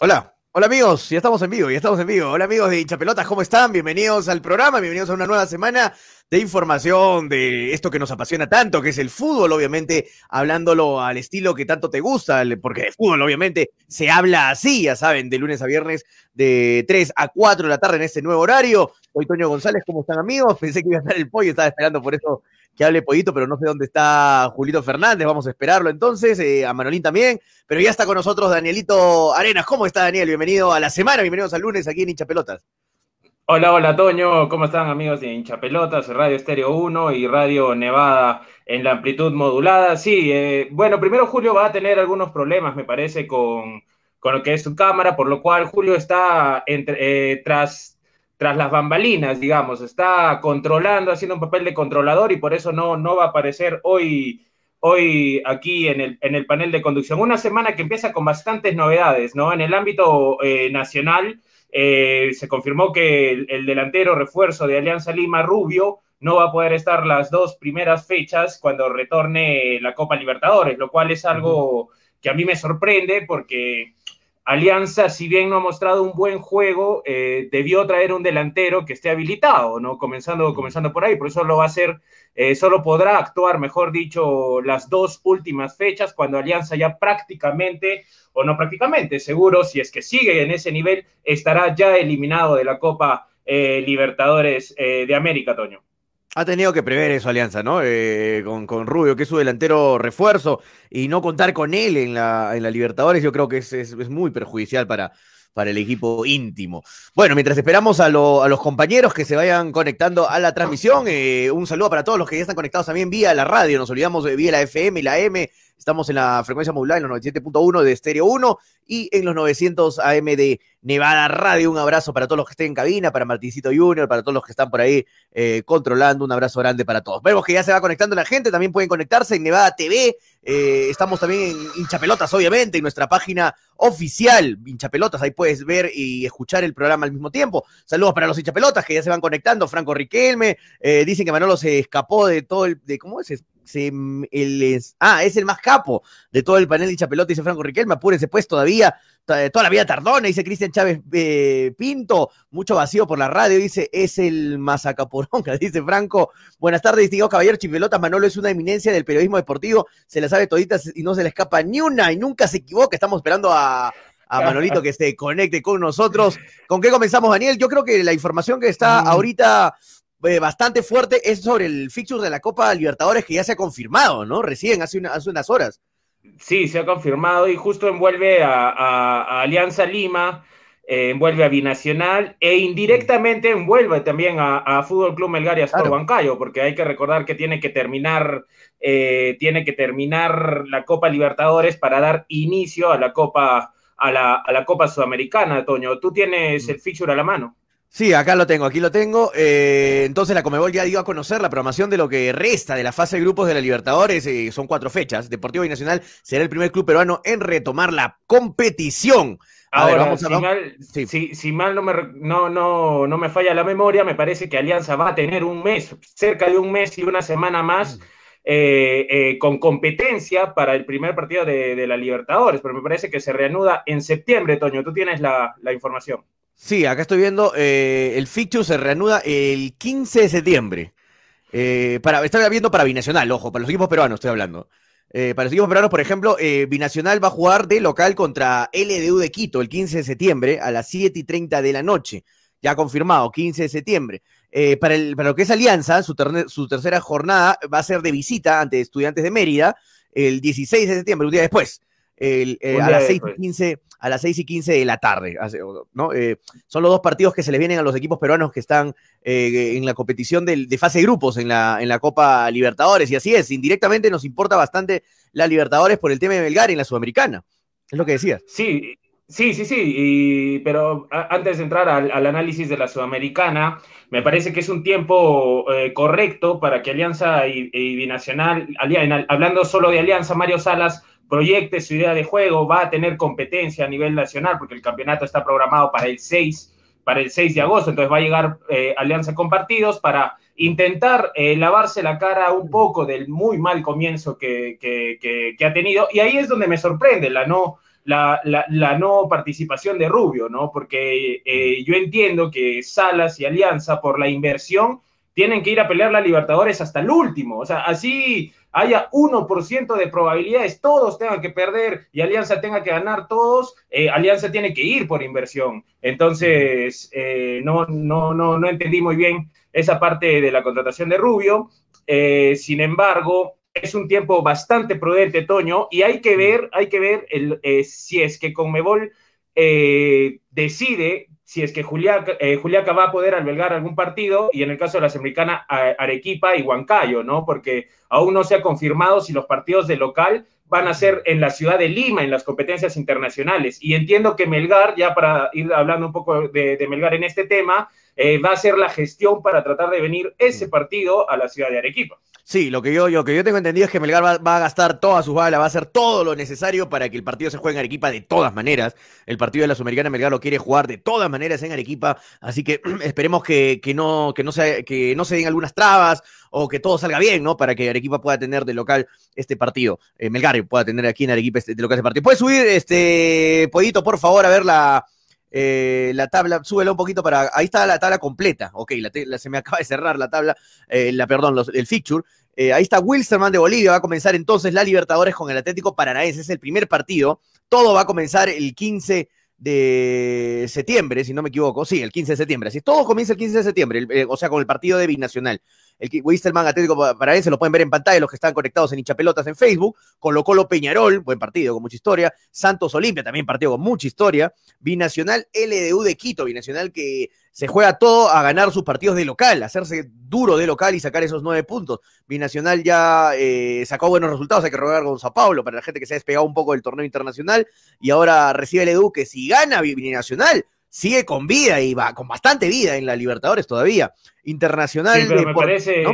Hola, hola amigos, ya estamos en vivo, ya estamos en vivo. Hola amigos de Hinchapelotas, ¿cómo están? Bienvenidos al programa, bienvenidos a una nueva semana de información de esto que nos apasiona tanto, que es el fútbol, obviamente, hablándolo al estilo que tanto te gusta, porque de fútbol, obviamente, se habla así, ya saben, de lunes a viernes, de 3 a 4 de la tarde en este nuevo horario. Soy Toño González, ¿cómo están amigos? Pensé que iba a estar el pollo, estaba esperando por eso que hable Pollito, pero no sé dónde está Julito Fernández, vamos a esperarlo entonces, eh, a Manolín también, pero ya está con nosotros Danielito Arenas. ¿Cómo está Daniel? Bienvenido a la semana, bienvenidos al lunes aquí en Hincha Pelotas. Hola, hola Toño, ¿cómo están amigos de Hincha Pelotas, Radio Estéreo 1 y Radio Nevada en la amplitud modulada? Sí, eh, bueno, primero Julio va a tener algunos problemas, me parece, con, con lo que es su cámara, por lo cual Julio está entre, eh, tras tras las bambalinas, digamos, está controlando, haciendo un papel de controlador y por eso no, no va a aparecer hoy, hoy aquí en el, en el panel de conducción. Una semana que empieza con bastantes novedades, ¿no? En el ámbito eh, nacional eh, se confirmó que el, delantero refuerzo de Alianza Lima, Rubio, no va a poder estar las dos primeras fechas cuando retorne la Copa Libertadores, lo cual es algo que a mí me sorprende porque Alianza, si bien no ha mostrado un buen juego, eh, debió traer un delantero que esté habilitado, ¿no? Comenzando, comenzando por ahí, por eso lo va a hacer, eh, solo podrá actuar, mejor dicho, las dos últimas fechas, cuando Alianza ya prácticamente, o no prácticamente, seguro, si es que sigue en ese nivel, estará ya eliminado de la Copa eh, Libertadores de América, Toño ha tenido que prever eso Alianza, ¿no? Eh, con, Rubio, que es su delantero refuerzo, y no contar con él en la, en la Libertadores, yo creo que es, muy perjudicial para, para el equipo íntimo. Bueno, mientras esperamos a, los compañeros que se vayan conectando a la transmisión, eh, un saludo para todos los que ya están conectados también vía la radio, nos olvidamos de vía la FM y la M, estamos en la frecuencia modular en los 97.1 de Estéreo 1 y en los 900 AM de Nevada Radio. Un abrazo para todos los que estén en cabina, para Martincito Junior, para todos los que están por ahí eh, controlando. Un abrazo grande para todos. Vemos que ya se va conectando la gente, también pueden conectarse en Nevada TV. Eh, estamos también en Hinchapelotas, obviamente, en nuestra página oficial, Hinchapelotas. Ahí puedes ver y escuchar el programa al mismo tiempo. Saludos para los Hinchapelotas que ya se van conectando. Franco Riquelme, eh, dicen que Manolo se escapó de todo el. De, ¿Cómo es? El es, ah, es el más capo de todo el panel de Chapelota, dice Franco Riquelme, apúrense pues todavía, toda la vida tardona, dice Cristian Chávez eh, Pinto, mucho vacío por la radio, dice, es el mazacaporonga, dice Franco, buenas tardes, distinguido caballero Chipelota, Manolo es una eminencia del periodismo deportivo, se la sabe toditas y no se le escapa ni una y nunca se equivoca, estamos esperando a, a Manolito que se conecte con nosotros. ¿Con qué comenzamos, Daniel? Yo creo que la información que está mm. ahorita eh, bastante fuerte es sobre el fixture de la Copa Libertadores que ya se ha confirmado, ¿no? Recién, hace, hace unas horas. Sí, se ha confirmado y justo envuelve a, Alianza Lima, eh, envuelve a Binacional e indirectamente envuelve también a, Fútbol Club Melgar y a Bancayo, porque hay que recordar que tiene que terminar, eh, tiene que terminar la Copa Libertadores para dar inicio a la Copa, a la, a la Copa Sudamericana, Toño. Tú tienes mm. el fixture a la mano. Sí, acá lo tengo, aquí lo tengo. Eh, entonces la Comebol ya dio a conocer la programación de lo que resta de la fase de grupos de la Libertadores. Eh, son cuatro fechas. Deportivo y Nacional será el primer club peruano en retomar la competición. Ahora, vamos a, si, mal, si, mal no me, no, no, no me falla la memoria, me parece que Alianza va a tener un mes, cerca de un mes y una semana más. Mm. Eh, con competencia para el primer partido de, la Libertadores, pero me parece que se reanuda en septiembre, Toño. Tú tienes la, la información. Sí, acá estoy viendo, eh, el fixture se reanuda el 15 de septiembre. Eh, para, estoy viendo para Binacional, ojo, para los equipos peruanos estoy hablando. Eh, para los equipos peruanos, por ejemplo, Binacional va a jugar de local contra LDU de Quito el 15 de septiembre a las 7 y 30 de la noche. Ya confirmado, 15 de septiembre. para, el, para lo que es Alianza, su, su tercera jornada va a ser de visita ante Estudiantes de Mérida el 16 de septiembre, un día después. Eh, a, las 6 y 15, a las 6 y 15 de la tarde. ¿no? Eh, son los dos partidos que se les vienen a los equipos peruanos que están eh, en la competición de, fase de grupos en la, en la Copa Libertadores. Y así es, indirectamente nos importa bastante la Libertadores por el tema de Belgar en la Sudamericana. Es lo que decías. Sí, Sí, sí, sí, pero antes de entrar al, análisis de la Sudamericana, me parece que es un tiempo correcto para que Alianza y, y Binacional, hablando solo de Alianza, Mario Salas proyecte su idea de juego, va a tener competencia a nivel nacional, porque el campeonato está programado para el 6, para el 6 de agosto, entonces va a llegar eh, Alianza con partidos para intentar eh, lavarse la cara un poco del muy mal comienzo que, que, ha tenido, y ahí es donde me sorprende la no, la, no participación de Rubio, ¿no? Porque eh, yo entiendo que Salas y Alianza, por la inversión, tienen que ir a pelear la Libertadores hasta el último. O sea, así haya 1% de probabilidades, todos tengan que perder y Alianza tenga que ganar todos, eh, Alianza tiene que ir por inversión. Entonces, eh, no, no, no, no entendí muy bien esa parte de la contratación de Rubio. sin embargo, es un tiempo bastante prudente, Toño, y hay que ver, hay que ver el, eh, si es que Conmebol eh, decide si es que Juliaca, eh, Juliaca, va a poder albergar algún partido, y en el caso de la Sudamericana, Arequipa y Huancayo, ¿no? Porque aún no se ha confirmado si los partidos de local van a ser en la ciudad de Lima, en las competencias internacionales. Y entiendo que Melgar, ya para ir hablando un poco de Melgar en este tema, va a ser la gestión para tratar de venir ese partido a la ciudad de Arequipa. Sí, lo que yo, yo, que yo tengo entendido es que Melgar va, a gastar todas sus balas, va a hacer todo lo necesario para que el partido se juegue en Arequipa de todas maneras. El partido de la Sudamericana Melgar lo quiere jugar de todas maneras en Arequipa, así que esperemos que, que, no, que, no se, que no se den algunas trabas o que todo salga bien, ¿no? Para que Arequipa pueda tener de local este partido. Eh, Melgar pueda tener aquí en Arequipa este, de local este partido. ¿Puedes subir, este, Pollito, por favor, a ver la, eh, la tabla, súbela un poquito para. Ahí está la tabla completa. Ok, la, se me acaba de cerrar la tabla, eh, la, perdón, el fixture. Eh, ahí está Wilstermann de Bolivia. Va a comenzar entonces la Libertadores con el Atlético Paranaense. Es el primer partido. Todo va a comenzar el 15 de septiembre, si no me equivoco. Sí, el 15 de septiembre. Así todo comienza el 15 de septiembre, o sea, con el partido de Binacional el Wisterman Atlético Paranaense, lo pueden ver en pantalla los que están conectados en Hinchapelotas en Facebook, Colo Colo Peñarol, buen partido con mucha historia, Santos Olimpia, también partido con mucha historia, Binacional LDU de Quito, Binacional que se juega todo a ganar sus partidos de local, hacerse duro de local y sacar esos nueve puntos. Binacional ya eh, sacó buenos resultados, hay que rogar con Sao Paulo para la gente que se ha despegado un poco del torneo internacional y ahora recibe el Edu que si gana Binacional sigue con vida y va con bastante vida en la Libertadores todavía. Internacional. Sí, pero me parece.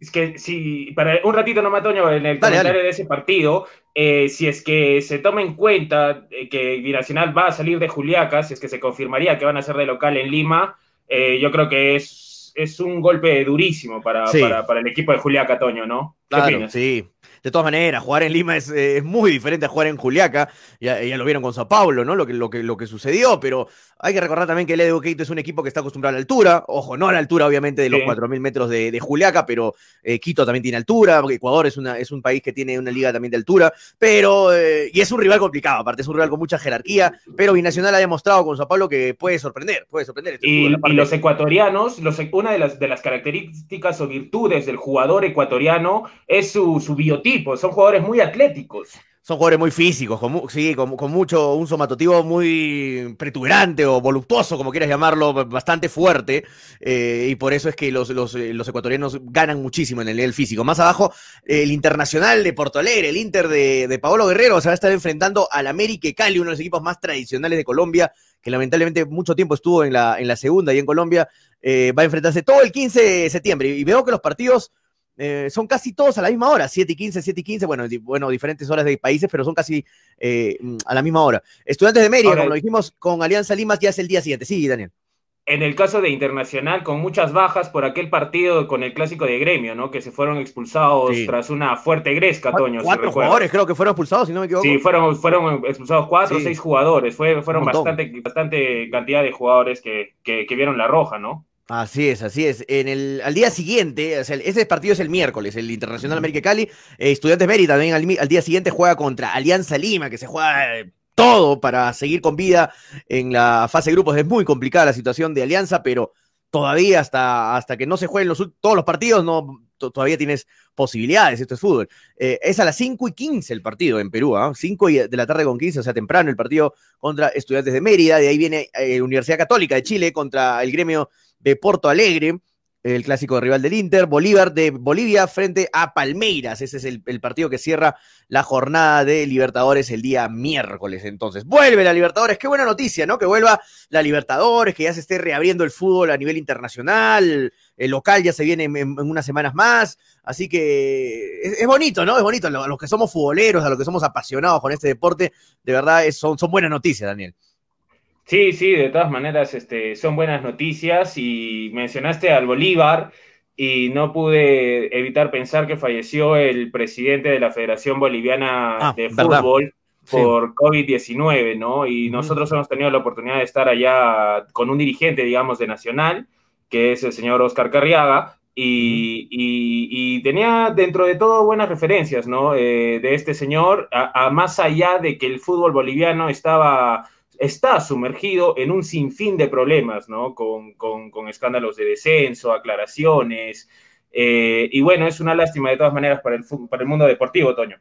Es que si, para un ratito no Toño, en el comentario de ese partido, eh, si es que se toma en cuenta eh, que Binacional va a salir de Juliaca, si es que se confirmaría que van a ser de local en Lima, eh, yo creo que es, es un golpe durísimo para, para, el equipo de Juliaca, Toño, ¿no? ¿Qué claro, sí de todas maneras, jugar en Lima es, eh, muy diferente a jugar en Juliaca. Ya, ya, lo vieron con Sao Paulo, ¿no? Lo que, lo, que, lo que sucedió, pero hay que recordar también que el Quito es un equipo que está acostumbrado a la altura. Ojo, no a la altura, obviamente, de los 4.000 metros de, Juliaca, pero eh, Quito también tiene altura. Ecuador es, una, es un país que tiene una liga también de altura, pero. Eh, y es un rival complicado, aparte, es un rival con mucha jerarquía, pero Binacional ha demostrado con Sao Paulo que puede sorprender, puede sorprender. Este y, los ecuatorianos, los, una de las, de las características o virtudes del jugador ecuatoriano es su, su biotipo, son jugadores muy atléticos. Son jugadores muy físicos, con, sí, con, mucho, un somatotipo muy pretuberante o voluptuoso, como quieras llamarlo, bastante fuerte, eh, y por eso es que los, eh, los, ecuatorianos ganan muchísimo en el nivel físico. Más abajo, el Internacional de Porto Alegre, el Inter de, de Paolo Guerrero, se va a estar enfrentando al América Cali, uno de los equipos más tradicionales de Colombia, que lamentablemente mucho tiempo estuvo en la, en la segunda y en Colombia, eh, va a enfrentarse todo el 15 de septiembre, y veo que los partidos eh, son casi todos a la misma hora, 7 y 15, 7 y 15, bueno, bueno diferentes horas de países, pero son casi eh, a la misma hora. Estudiantes de Mérida, como lo dijimos, con Alianza Limas ya es el día siguiente. Sí, Daniel. En el caso de Internacional, con muchas bajas por aquel partido con el clásico de gremio, ¿no? Que se fueron expulsados tras una fuerte gresca, Toño. Cuatro jugadores creo que fueron expulsados, si no me equivoco. Sí, fueron, fueron expulsados cuatro o seis jugadores. Fue, fueron bastante, bastante cantidad de jugadores que, que, que vieron la roja, ¿no? Así es, así es. En el, al día siguiente, o sea, ese partido es el miércoles, el Internacional América Cali. Eh, Estudiantes Mérida también al, día siguiente juega contra Alianza Lima, que se juega eh, todo para seguir con vida en la fase de grupos. Es muy complicada la situación de Alianza, pero todavía hasta, hasta que no se jueguen los, todos los partidos, no, todavía tienes posibilidades. Esto es fútbol. Eh, es a las 5 y 15 el partido en Perú, ¿ah? 5 de la tarde con 15, o sea, temprano el partido contra Estudiantes de Mérida. De ahí viene Universidad Católica de Chile contra el gremio de Porto Alegre, el clásico rival del Inter, Bolívar de Bolivia frente a Palmeiras. Ese es el, partido que cierra la jornada de Libertadores el día miércoles. Entonces, vuelve la Libertadores. Qué buena noticia, ¿no? Que vuelva la Libertadores, que ya se esté reabriendo el fútbol a nivel internacional. El local ya se viene en, unas semanas más. Así que es, bonito, ¿no? Es bonito. A los que somos futboleros, a los que somos apasionados con este deporte, de verdad son, son buenas noticias, Daniel. Sí, sí, de todas maneras este, son buenas noticias y mencionaste al Bolívar y no pude evitar pensar que falleció el presidente de la Federación Boliviana ah, de Fútbol. por COVID-19, ¿no? Y nosotros hemos tenido la oportunidad de estar allá con un dirigente, digamos, de Nacional, que es el señor Oscar Carriaga, y, tenía dentro de todo buenas referencias, ¿no? Eh, de este señor, a, más allá de que el fútbol boliviano estaba, está sumergido en un sinfín de problemas, ¿no? Con, escándalos de descenso, aclaraciones, eh, y bueno, es una lástima de todas maneras para el, para el mundo deportivo, Toño.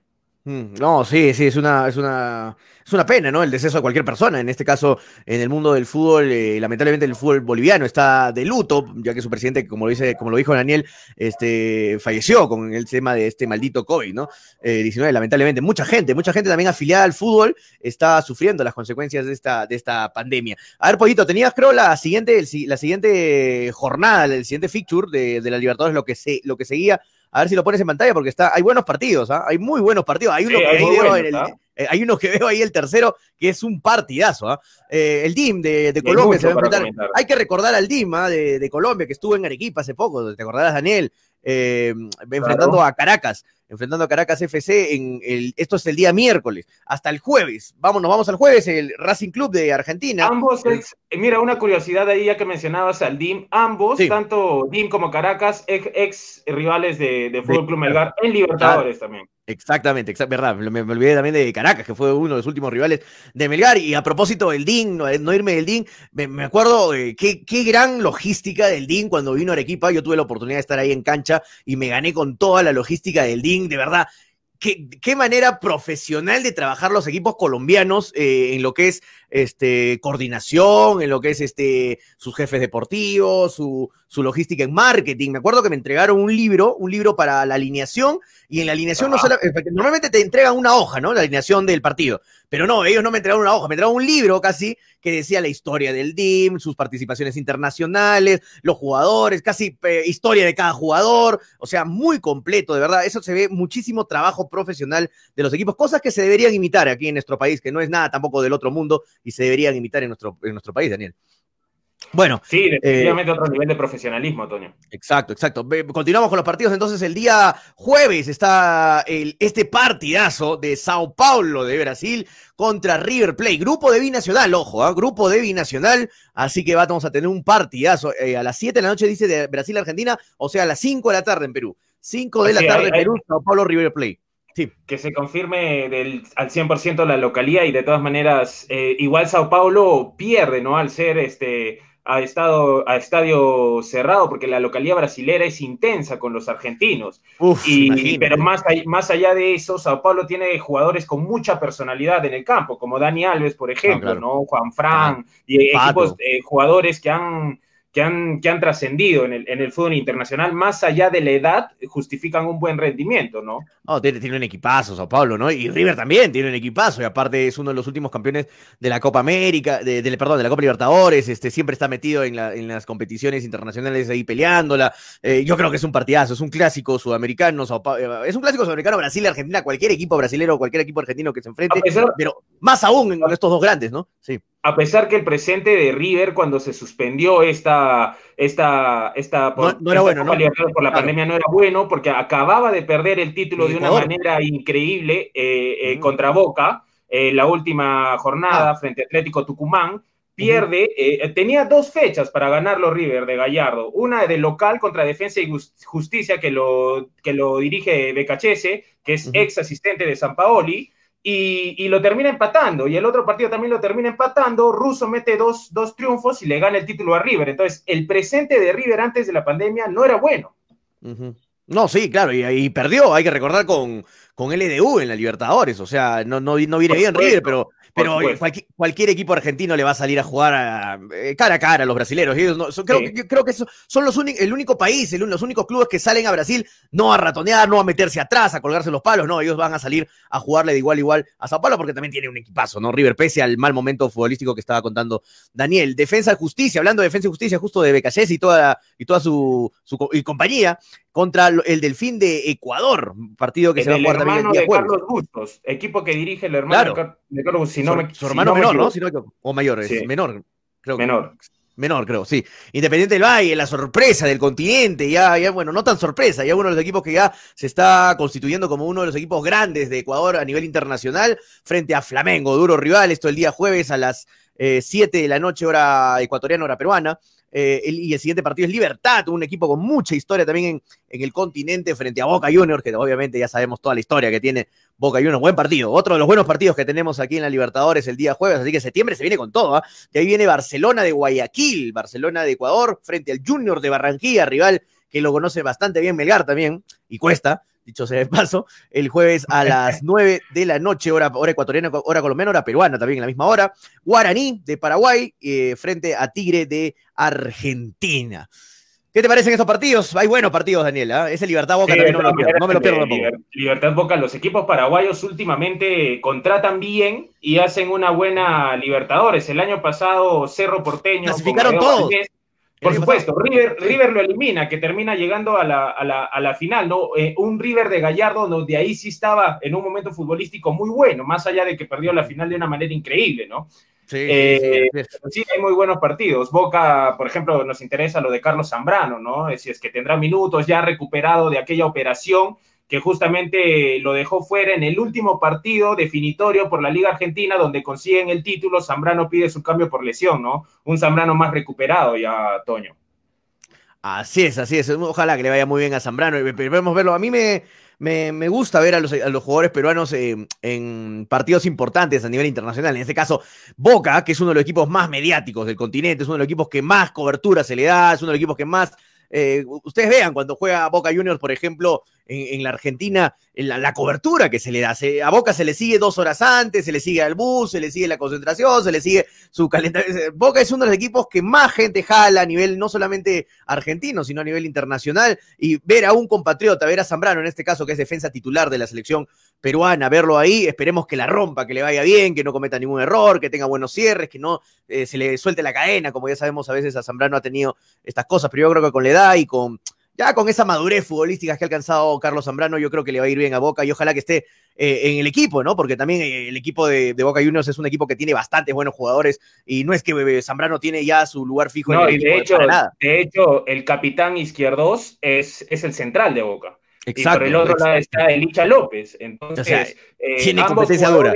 Mm, no, sí, sí, es una, es una, es una pena, ¿no? El deceso de cualquier persona. En este caso, en el mundo del fútbol, eh, lamentablemente el fútbol boliviano está de luto, ya que su presidente, como lo dice, como lo dijo Daniel, este, falleció con el tema de este maldito COVID, ¿no? Eh, 19, lamentablemente. Mucha gente, mucha gente también afiliada al fútbol está sufriendo las consecuencias de esta, de esta pandemia. A ver, Pollito, tenías, creo, la siguiente, la siguiente jornada, el siguiente feature de, de la Libertadores, lo que, se, lo que seguía a ver si lo pones en pantalla porque está, hay buenos partidos, ¿ah? hay muy buenos partidos. Hay uno, que veo el, eh, hay uno que veo ahí el tercero que es un partidazo. ¿ah? Eh, el DIM de, Colombia se va a enfrentar. Hay que recordar al DIM ¿ah? de, Colombia que estuvo en Arequipa hace poco, te acordarás, Daniel, eh, enfrentando a Caracas enfrentando a Caracas FC en el, esto es el día miércoles, hasta el jueves. Vamos, nos vamos al jueves, el Racing Club de Argentina. Ambos, mira, una curiosidad ahí ya que mencionabas al DIM, ambos, tanto DIM como Caracas, ex, rivales de, de Fútbol Club Melgar en Libertadores también. Exactamente, verdad. Me, olvidé también de Caracas, que fue uno de los últimos rivales de Melgar. Y a propósito del DIN, no, irme del DIN, me, acuerdo de qué, qué, gran logística del DIN cuando vino Arequipa. Yo tuve la oportunidad de estar ahí en cancha y me gané con toda la logística del DIN, de verdad. Qué, qué, manera profesional de trabajar los equipos colombianos eh, en lo que es este, coordinación, en lo que es este, sus jefes deportivos, su, su logística en marketing. Me acuerdo que me entregaron un libro, un libro para la alineación, y en la alineación no solo, normalmente te entregan una hoja, ¿no? La alineación del partido. Pero no, ellos no me entregaron una hoja, me entregaron un libro casi que decía la historia del DIM, sus participaciones internacionales, los jugadores, casi eh, historia de cada jugador, o sea, muy completo, de verdad. Eso se ve muchísimo trabajo profesional de los equipos, cosas que se deberían imitar aquí en nuestro país, que no es nada tampoco del otro mundo y se deberían imitar en nuestro, en nuestro país, Daniel. Bueno. Sí, eh, definitivamente otro nivel de profesionalismo, Antonio. Exacto, exacto. Continuamos con los partidos. Entonces, el día jueves está el, este partidazo de Sao Paulo de Brasil contra River Plate. Grupo de binacional, ojo, ¿ah? grupo de binacional. Así que vamos a tener un partidazo. Eh, a las 7 de la noche dice de Brasil-Argentina, o sea, a las 5 de la tarde en Perú. 5 de la tarde en Perú, Sao Paulo, River Plate. Que se confirme del, al 100% la localía y de todas maneras, eh, igual Sao Paulo pierde, ¿no? Al ser este a, estado, a estadio cerrado, porque la localidad brasilera es intensa con los argentinos. y, pero más, más allá de eso, Sao Paulo tiene jugadores con mucha personalidad en el campo, como Dani Alves, por ejemplo, ¿no? Juan Fran, y equipos, eh, jugadores que han que han, que han trascendido en el, en el, fútbol internacional, más allá de la edad, justifican un buen rendimiento, ¿no? Oh, tiene, tiene, un equipazo, Sao Paulo, ¿no? Y River también tiene un equipazo, y aparte es uno de los últimos campeones de la Copa América, de, perdón, de la Copa Libertadores, este, siempre está metido en, la, en las competiciones internacionales ahí peleándola. Eh, yo creo que es un partidazo, es un clásico sudamericano, eh, es un clásico sudamericano, Brasil, Argentina, cualquier equipo brasilero, cualquier equipo argentino que se enfrente, pero más aún en estos dos grandes, ¿no? Sí a pesar que el presente de River cuando se suspendió esta, esta, esta no, era bueno, por la pandemia no era bueno porque acababa de perder el título de una manera increíble eh, eh, contra Boca eh, la última jornada ah. frente a Atlético Tucumán pierde, tenía dos fechas para ganarlo River de Gallardo, una de local contra Defensa y Justicia que lo, que lo dirige Becachese, que es ex asistente de San Paoli, y, lo termina empatando. Y el otro partido también lo termina empatando. Russo mete dos, triunfos y le gana el título a River. Entonces, el presente de River antes de la pandemia no era bueno. No, sí, claro, y, perdió, hay que recordar con, con LDU en la Libertadores. O sea, no, no, no viene bien River, pero pero cualquier, equipo argentino le va a salir a jugar eh, cara a cara a los brasileños. creo, que, creo que son los el único país, los únicos clubes que salen a Brasil no a ratonear, no a meterse atrás, a colgarse los palos. No, ellos van a salir a jugarle de igual a igual a Sao Paulo porque también tiene un equipazo, ¿no? River, pese al mal momento futbolístico que estaba contando Daniel. Defensa y justicia, hablando de defensa y justicia, justo de Becayes y toda, y toda su, compañía contra el Delfín de Ecuador, partido que se va a jugar también el día de Carlos Bustos, equipo que dirige el hermano de Carlos su, hermano menor, ¿no? o mayor, es menor, creo. Menor. Menor, creo, sí. Independiente del Valle, la sorpresa del continente, ya, ya, bueno, no tan sorpresa, ya uno de los equipos que ya se está constituyendo como uno de los equipos grandes de Ecuador a nivel internacional, frente a Flamengo, duro rival, esto el día jueves a las 7 eh, de la noche, hora ecuatoriana, hora peruana. Eh, y el siguiente partido es Libertad, un equipo con mucha historia también en, en, el continente frente a Boca Juniors, que obviamente ya sabemos toda la historia que tiene Boca Juniors. Buen partido, otro de los buenos partidos que tenemos aquí en la Libertadores el día jueves, así que septiembre se viene con todo. ¿ah? Y ahí viene Barcelona de Guayaquil, Barcelona de Ecuador, frente al Junior de Barranquilla, rival que lo conoce bastante bien Melgar también, y cuesta, dicho sea de paso, el jueves a las 9 de la noche, hora, hora ecuatoriana, hora colombiana, hora peruana también en la misma hora. Guaraní de Paraguay eh, frente a Tigre de Argentina. ¿Qué te parecen estos partidos? Hay buenos partidos, Daniel. ¿eh? Ese Libertad Boca también no, no, me lo pierdo tampoco. Libertad Boca, los equipos paraguayos últimamente contratan bien y hacen una buena Libertadores. El año pasado Cerro Porteño. Clasificaron todos. Por supuesto, River, River lo elimina, que termina llegando a la, a la, a la final, ¿no? Eh, un River de Gallardo, donde ahí sí estaba en un momento futbolístico muy bueno, más allá de que perdió la final de una manera increíble, ¿no? Sí, eh, sí, hay muy buenos partidos. Boca, por ejemplo, nos interesa lo de Carlos Zambrano, ¿no? Si es que tendrá minutos ya recuperado de aquella operación que justamente lo dejó fuera en el último partido definitorio por la Liga Argentina, donde consiguen el título, Zambrano pide su cambio por lesión, ¿no? Un Zambrano más recuperado ya, Toño. Así es, así es. Ojalá que le vaya muy bien a Zambrano. Debemos verlo. A mí me, me, gusta ver a los, a los jugadores peruanos en partidos importantes a nivel internacional. En este caso, Boca, que es uno de los equipos más mediáticos del continente, es uno de los equipos que más cobertura se le da, es uno de los equipos que más eh, ustedes vean cuando juega Boca Juniors, por ejemplo, en, la Argentina, la, cobertura que se le da. a Boca se le sigue dos horas antes, se le sigue al bus, se le sigue la concentración, se le sigue su calentamiento. Boca es uno de los equipos que más gente jala a nivel no solamente argentino, sino a nivel internacional. Y ver a un compatriota, ver a Zambrano en este caso, que es defensa titular de la selección peruana, verlo ahí, esperemos que la rompa, que le vaya bien, que no cometa ningún error, que tenga buenos cierres, que no eh, se le suelte la cadena, como ya sabemos a veces a Zambrano ha tenido estas cosas, pero yo creo que con la edad y con ya con esa madurez futbolística que ha alcanzado Carlos Zambrano, yo creo que le va a ir bien a Boca y ojalá que esté eh, en el equipo, ¿no? Porque también eh, el equipo de, Boca Juniors es un equipo que tiene bastantes buenos jugadores y no es que eh, Zambrano tiene ya su lugar fijo en el equipo. De hecho, de hecho, el capitán izquierdos es, es el central de Boca. Exacto. Y por el otro lado está Elicha López. Entonces, tiene competencia dura.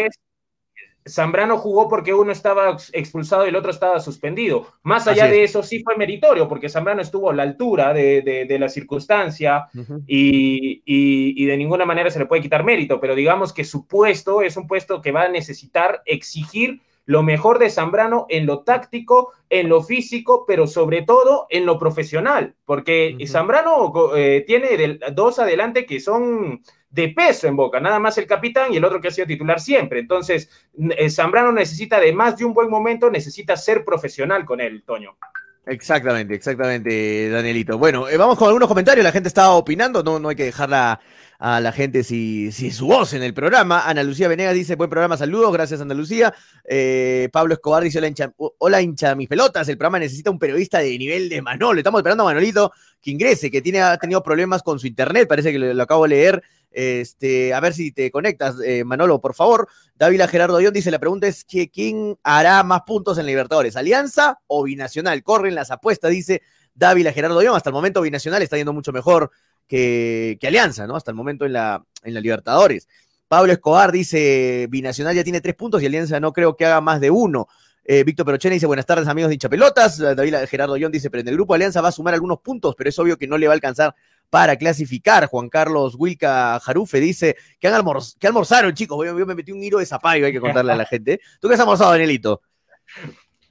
Zambrano jugó porque uno estaba expulsado y el otro estaba suspendido. Más allá de eso, sí fue meritorio, porque Zambrano estuvo a la altura de, la circunstancia y, de ninguna manera se le puede quitar mérito, pero digamos que su puesto es un puesto que va a necesitar exigir lo mejor de Zambrano en lo táctico, en lo físico, pero sobre todo en lo profesional, porque Zambrano eh, tiene dos adelante que son de peso en Boca, nada más el capitán y el otro que ha sido titular siempre. Entonces, eh, Zambrano necesita, además de un buen momento, necesita ser profesional con él, Toño. Exactamente, exactamente, Danielito. Bueno, eh, vamos con algunos comentarios, la gente está opinando, no, no hay que dejarla a la gente si, si su voz en el programa. Ana Lucía Venegas dice, buen programa, saludos, gracias Ana Lucía. Eh, Pablo Escobar dice, hola hincha, hola hincha mis pelotas, el programa necesita un periodista de nivel de Manolo. Estamos esperando a Manolito que ingrese, que tiene, ha tenido problemas con su internet, parece que lo acabo de leer este, a ver si te conectas, eh, Manolo, por favor. Dávila Gerardo Dion dice: La pregunta es: que, ¿quién hará más puntos en Libertadores? ¿Alianza o Binacional? Corren las apuestas, dice Dávila Gerardo Dion. Hasta el momento, Binacional está yendo mucho mejor que, Alianza, ¿no? Hasta el momento en la, en la Libertadores. Pablo Escobar dice: Binacional ya tiene tres puntos y Alianza no creo que haga más de uno. Eh, Víctor Perochena dice, buenas tardes amigos de hinchapelotas. David Gerardo Dion dice, pero en el grupo Alianza va a sumar algunos puntos, pero es obvio que no le va a alcanzar para clasificar. Juan Carlos Wilca Jarufe dice que, han que almorzaron, chicos. Yo, me metí un hilo de zapallo, hay que contarle a la gente. ¿Tú qué has almorzado, Danielito?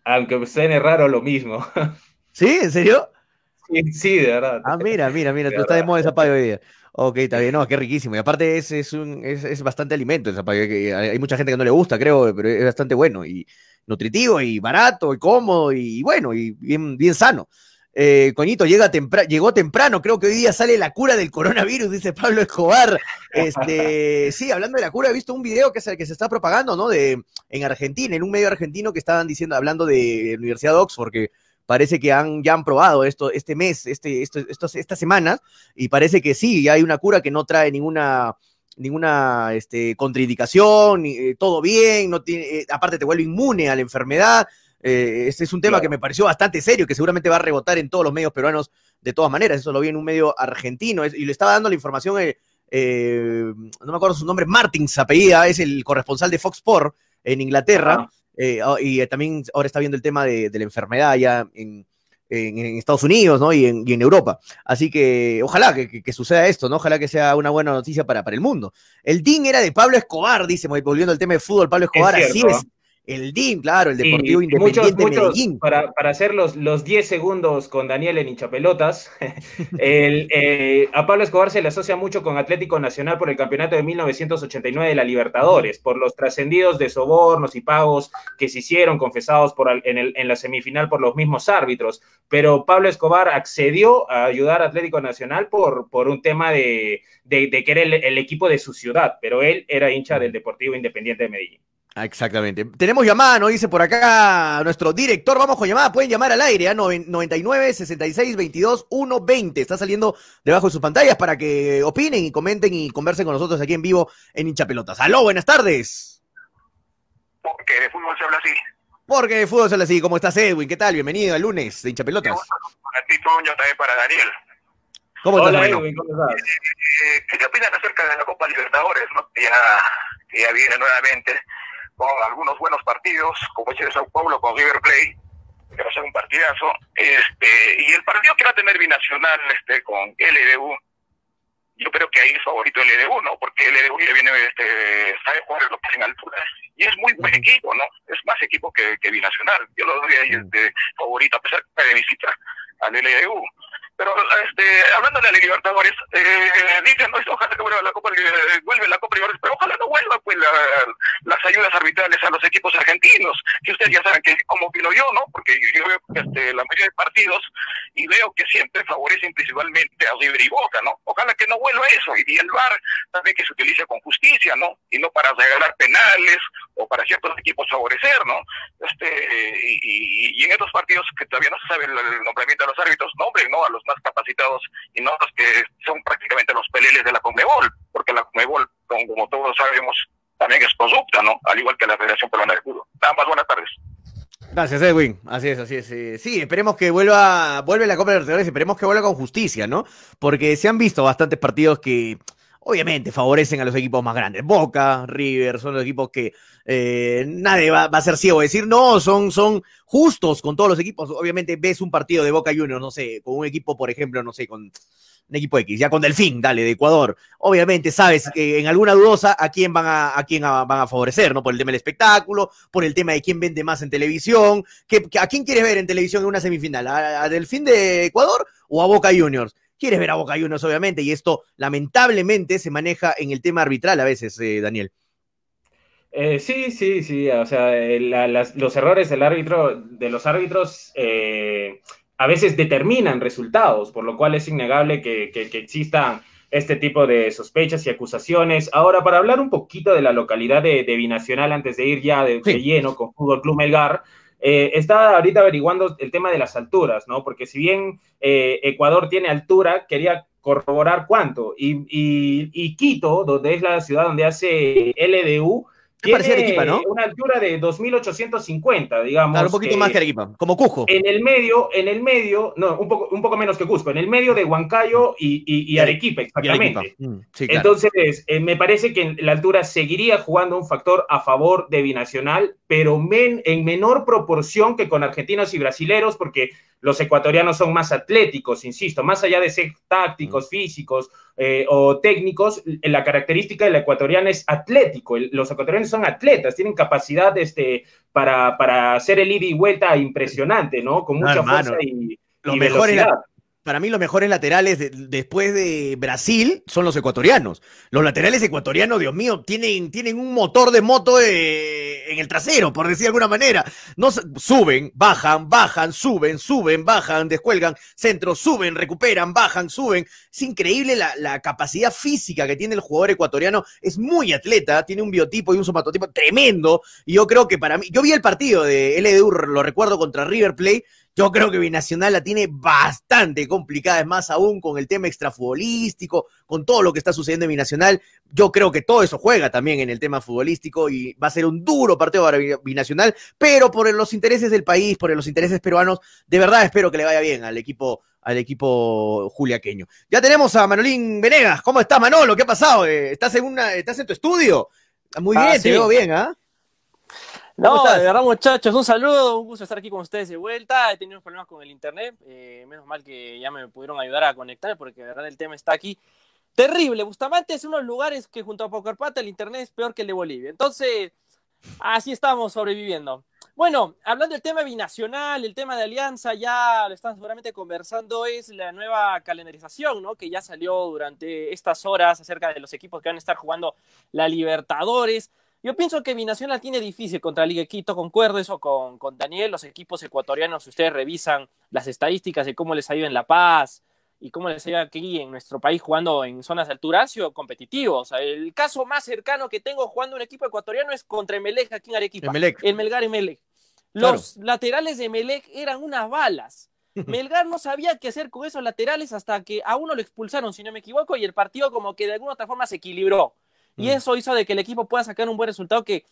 Aunque suene raro lo mismo. ¿Sí? ¿En serio? Sí, sí, de verdad. Ah, mira, mira, mira, tú estás de moda de zapallo hoy día. Ok, está bien, no, qué riquísimo. Y aparte es, es, un, es, es bastante alimento el zapallo. Hay mucha gente que no le gusta, creo, pero es bastante bueno y nutritivo y barato y cómodo y bueno y bien, bien sano. Eh, Coñito llega llegó temprano, creo que hoy día sale la cura del coronavirus, dice Pablo Escobar. Este, sí, hablando de la cura, he visto un video que se, que se está propagando, ¿no? De, en Argentina, en un medio argentino que estaban diciendo, hablando de la Universidad de Oxford, que parece que han, ya han probado esto este mes, este, esto, estas semanas, y parece que sí, ya hay una cura que no trae ninguna ninguna este, contraindicación, eh, todo bien, no tiene, eh, aparte te vuelve inmune a la enfermedad, Eh, este es un tema que me pareció bastante serio, que seguramente va a rebotar en todos los medios peruanos de todas maneras. Eso lo vi en un medio argentino y le estaba dando la información, eh, eh, no me acuerdo su nombre, Martin apellida, es el corresponsal de Fox Sport en Inglaterra. Oh, y también ahora está viendo el tema de, la enfermedad ya en, Estados Unidos ¿no? y, en, Europa. Así que ojalá que, suceda esto, ¿no? Ojalá que sea una buena noticia para, para el mundo. El DIN era de Pablo Escobar, dice, volviendo al tema de fútbol, Pablo Escobar, así es. El DIM, claro, el Deportivo Independiente Medellín. Para, para, hacer los, los 10 segundos con Daniel en hinchapelotas, el, eh, a Pablo Escobar se le asocia mucho con Atlético Nacional por el campeonato de 1989 de la Libertadores, por los trascendidos de sobornos y pagos que se hicieron confesados por, en, el, en la semifinal por los mismos árbitros. Pero Pablo Escobar accedió a ayudar a Atlético Nacional por, por un tema de, de, que era el equipo de su ciudad, pero él era hincha del Deportivo Independiente de Medellín. Ah, exactamente. Tenemos llamada, nos dice por acá nuestro director. Vamos con llamada. Pueden llamar al aire, ¿eh? 99 66 22 120. Está saliendo debajo de sus pantallas para que opinen y comenten y conversen con nosotros aquí en vivo en Hinchapelotas. Aló, buenas tardes. Porque de fútbol se habla así. Porque de fútbol se habla así. ¿Cómo estás, Edwin? ¿Qué tal? Bienvenido al lunes de Hinchapelotas. Para ti, Toño, también para Daniel. ¿Cómo estás, Edwin? ¿Cómo estás? Eh, eh, ¿Qué opinan acerca de la Copa Libertadores? ¿no? Ya, que ya viene nuevamente con algunos buenos partidos, como ese de Sao Paulo con River Plate, que va a ser un partidazo, este, y el partido que va a tener binacional este, con LDU, yo creo que ahí es favorito LDU, ¿no? Porque LDU le viene, este, sabe jugar lo que es en altura, y es muy buen equipo, ¿no? Es más equipo que, que binacional, yo lo doy ahí este, favorito, a pesar de visita al LDU. Pero este, hablando de la Libertadores, eh, dicen, no, ojalá que vuelva la Copa, vuelve la Copa Libertadores, pero ojalá no vuelva pues las ayudas arbitrales a los equipos argentinos, que ustedes ya saben que como opino yo, ¿no? Porque yo veo este, la mayoría de partidos y veo que siempre favorecen principalmente a River y Boca, ¿no? Ojalá que no vuelva eso y el VAR también que se utilice con justicia, ¿no? Y no para regalar penales o para ciertos equipos favorecer, ¿no? Este, y, en estos partidos que todavía no se sabe el, nombramiento de los árbitros, nombren, ¿no? A los capacitados y no los que son prácticamente los peleles de la Conmebol, porque la Conmebol, como, todos sabemos, también es corrupta, ¿no? Al igual que la Federación Peruana de Fútbol. Nada más, buenas tardes. Gracias, Edwin. Así es, así es. Sí, esperemos que vuelva, vuelve la Copa de Libertadores, esperemos que vuelva con justicia, ¿no? Porque se han visto bastantes partidos que obviamente favorecen a los equipos más grandes. Boca, River, son los equipos que eh, nadie va, a ser ciego. Decir, no, son, son justos con todos los equipos. Obviamente ves un partido de Boca Juniors, no sé, con un equipo, por ejemplo, no sé, con un equipo X, ya con Delfín, dale, de Ecuador. Obviamente sabes que en alguna dudosa a quién van a, a quién van a favorecer, ¿no? Por el tema del espectáculo, por el tema de quién vende más en televisión, que, a quién quieres ver en televisión en una semifinal, ¿A, Delfín de Ecuador o a Boca Juniors? Quieres ver a Boca Juniors, obviamente, y esto lamentablemente se maneja en el tema arbitral a veces, eh, Daniel. Eh, sí, sí, sí. O sea, eh, los errores del árbitro, de los árbitros a veces determinan resultados, por lo cual es innegable que, que, existan este tipo de sospechas y acusaciones. Ahora, para hablar un poquito de la localidad de, Binacional, antes de ir ya de, lleno con Fútbol Club Melgar, eh, está ahorita averiguando el tema de las alturas, ¿no? Porque si bien eh, Ecuador tiene altura, quería corroborar cuánto. Y, y, Quito, donde es la ciudad donde hace LDU, tiene una altura de 2.850, digamos. Claro, un poquito más que Arequipa, como Cusco. En el medio, en el medio, no, un poco, un poco menos que Cusco, en el medio de Huancayo y, Arequipa, exactamente. Mm, Entonces, eh, me parece que la altura seguiría jugando un factor a favor de Binacional, pero en menor proporción que con argentinos y brasileros, porque los ecuatorianos son más atléticos, insisto, más allá de ser tácticos, físicos eh, o técnicos, la característica del ecuatoriano es atlético. los ecuatorianos son atletas, tienen capacidad este, para, para hacer el ida y vuelta impresionante, ¿no? Con mucha fuerza y, velocidad para mí los mejores laterales después de Brasil son los ecuatorianos. Los laterales ecuatorianos, Dios mío, tienen, tienen un motor de moto en el trasero, por decir de alguna manera. No, suben, bajan, bajan, suben, suben, bajan, descuelgan, centro, suben, recuperan, bajan, suben. Es increíble la, la, capacidad física que tiene el jugador ecuatoriano. Es muy atleta, tiene un biotipo y un somatotipo tremendo. Y yo creo que para mí, yo vi el partido de LDU, lo recuerdo, contra River Plate Yo creo que Binacional la tiene bastante complicada, es más aún con el tema extrafutbolístico, con todo lo que está sucediendo en Binacional. Yo creo que todo eso juega también en el tema futbolístico y va a ser un duro partido para Binacional, pero por los intereses del país, por los intereses peruanos, de verdad espero que le vaya bien al equipo al equipo juliaqueño. Ya tenemos a Manolín Venegas. ¿Cómo está Manolo? ¿Qué ha pasado? Eh, ¿Estás en una, estás en tu estudio? Muy ah, bien, te veo bien, ¿ah? No, de verdad, muchachos, un saludo, un gusto estar aquí con ustedes de vuelta. He tenido problemas con el internet, eh, menos mal que ya me pudieron ayudar a conectar, porque de verdad el tema está aquí terrible. Bustamante es uno de los lugares que junto a Pocarpata el internet es peor que el de Bolivia. Entonces, así estamos sobreviviendo. Bueno, hablando del tema binacional, el tema de alianza, ya lo están seguramente conversando, es la nueva calendarización, ¿no? Que ya salió durante estas horas acerca de los equipos que van a estar jugando la Libertadores. Yo pienso que Binacional tiene difícil contra Liga Quito, concuerdo eso con, con Daniel, los equipos ecuatorianos, si ustedes revisan las estadísticas de cómo les ha ido en La Paz y cómo les ha ido aquí en nuestro país jugando en zonas de altura, han sido competitivos. el caso más cercano que tengo jugando un equipo ecuatoriano es contra Emelec aquí en Arequipa. El Melgar Emelec. Los laterales de Emelec eran unas balas. Melgar no sabía qué hacer con esos laterales hasta que a uno lo expulsaron, si no me equivoco, y el partido como que de alguna otra forma se equilibró. Y mm. eso hizo de que el equipo pueda sacar un buen resultado que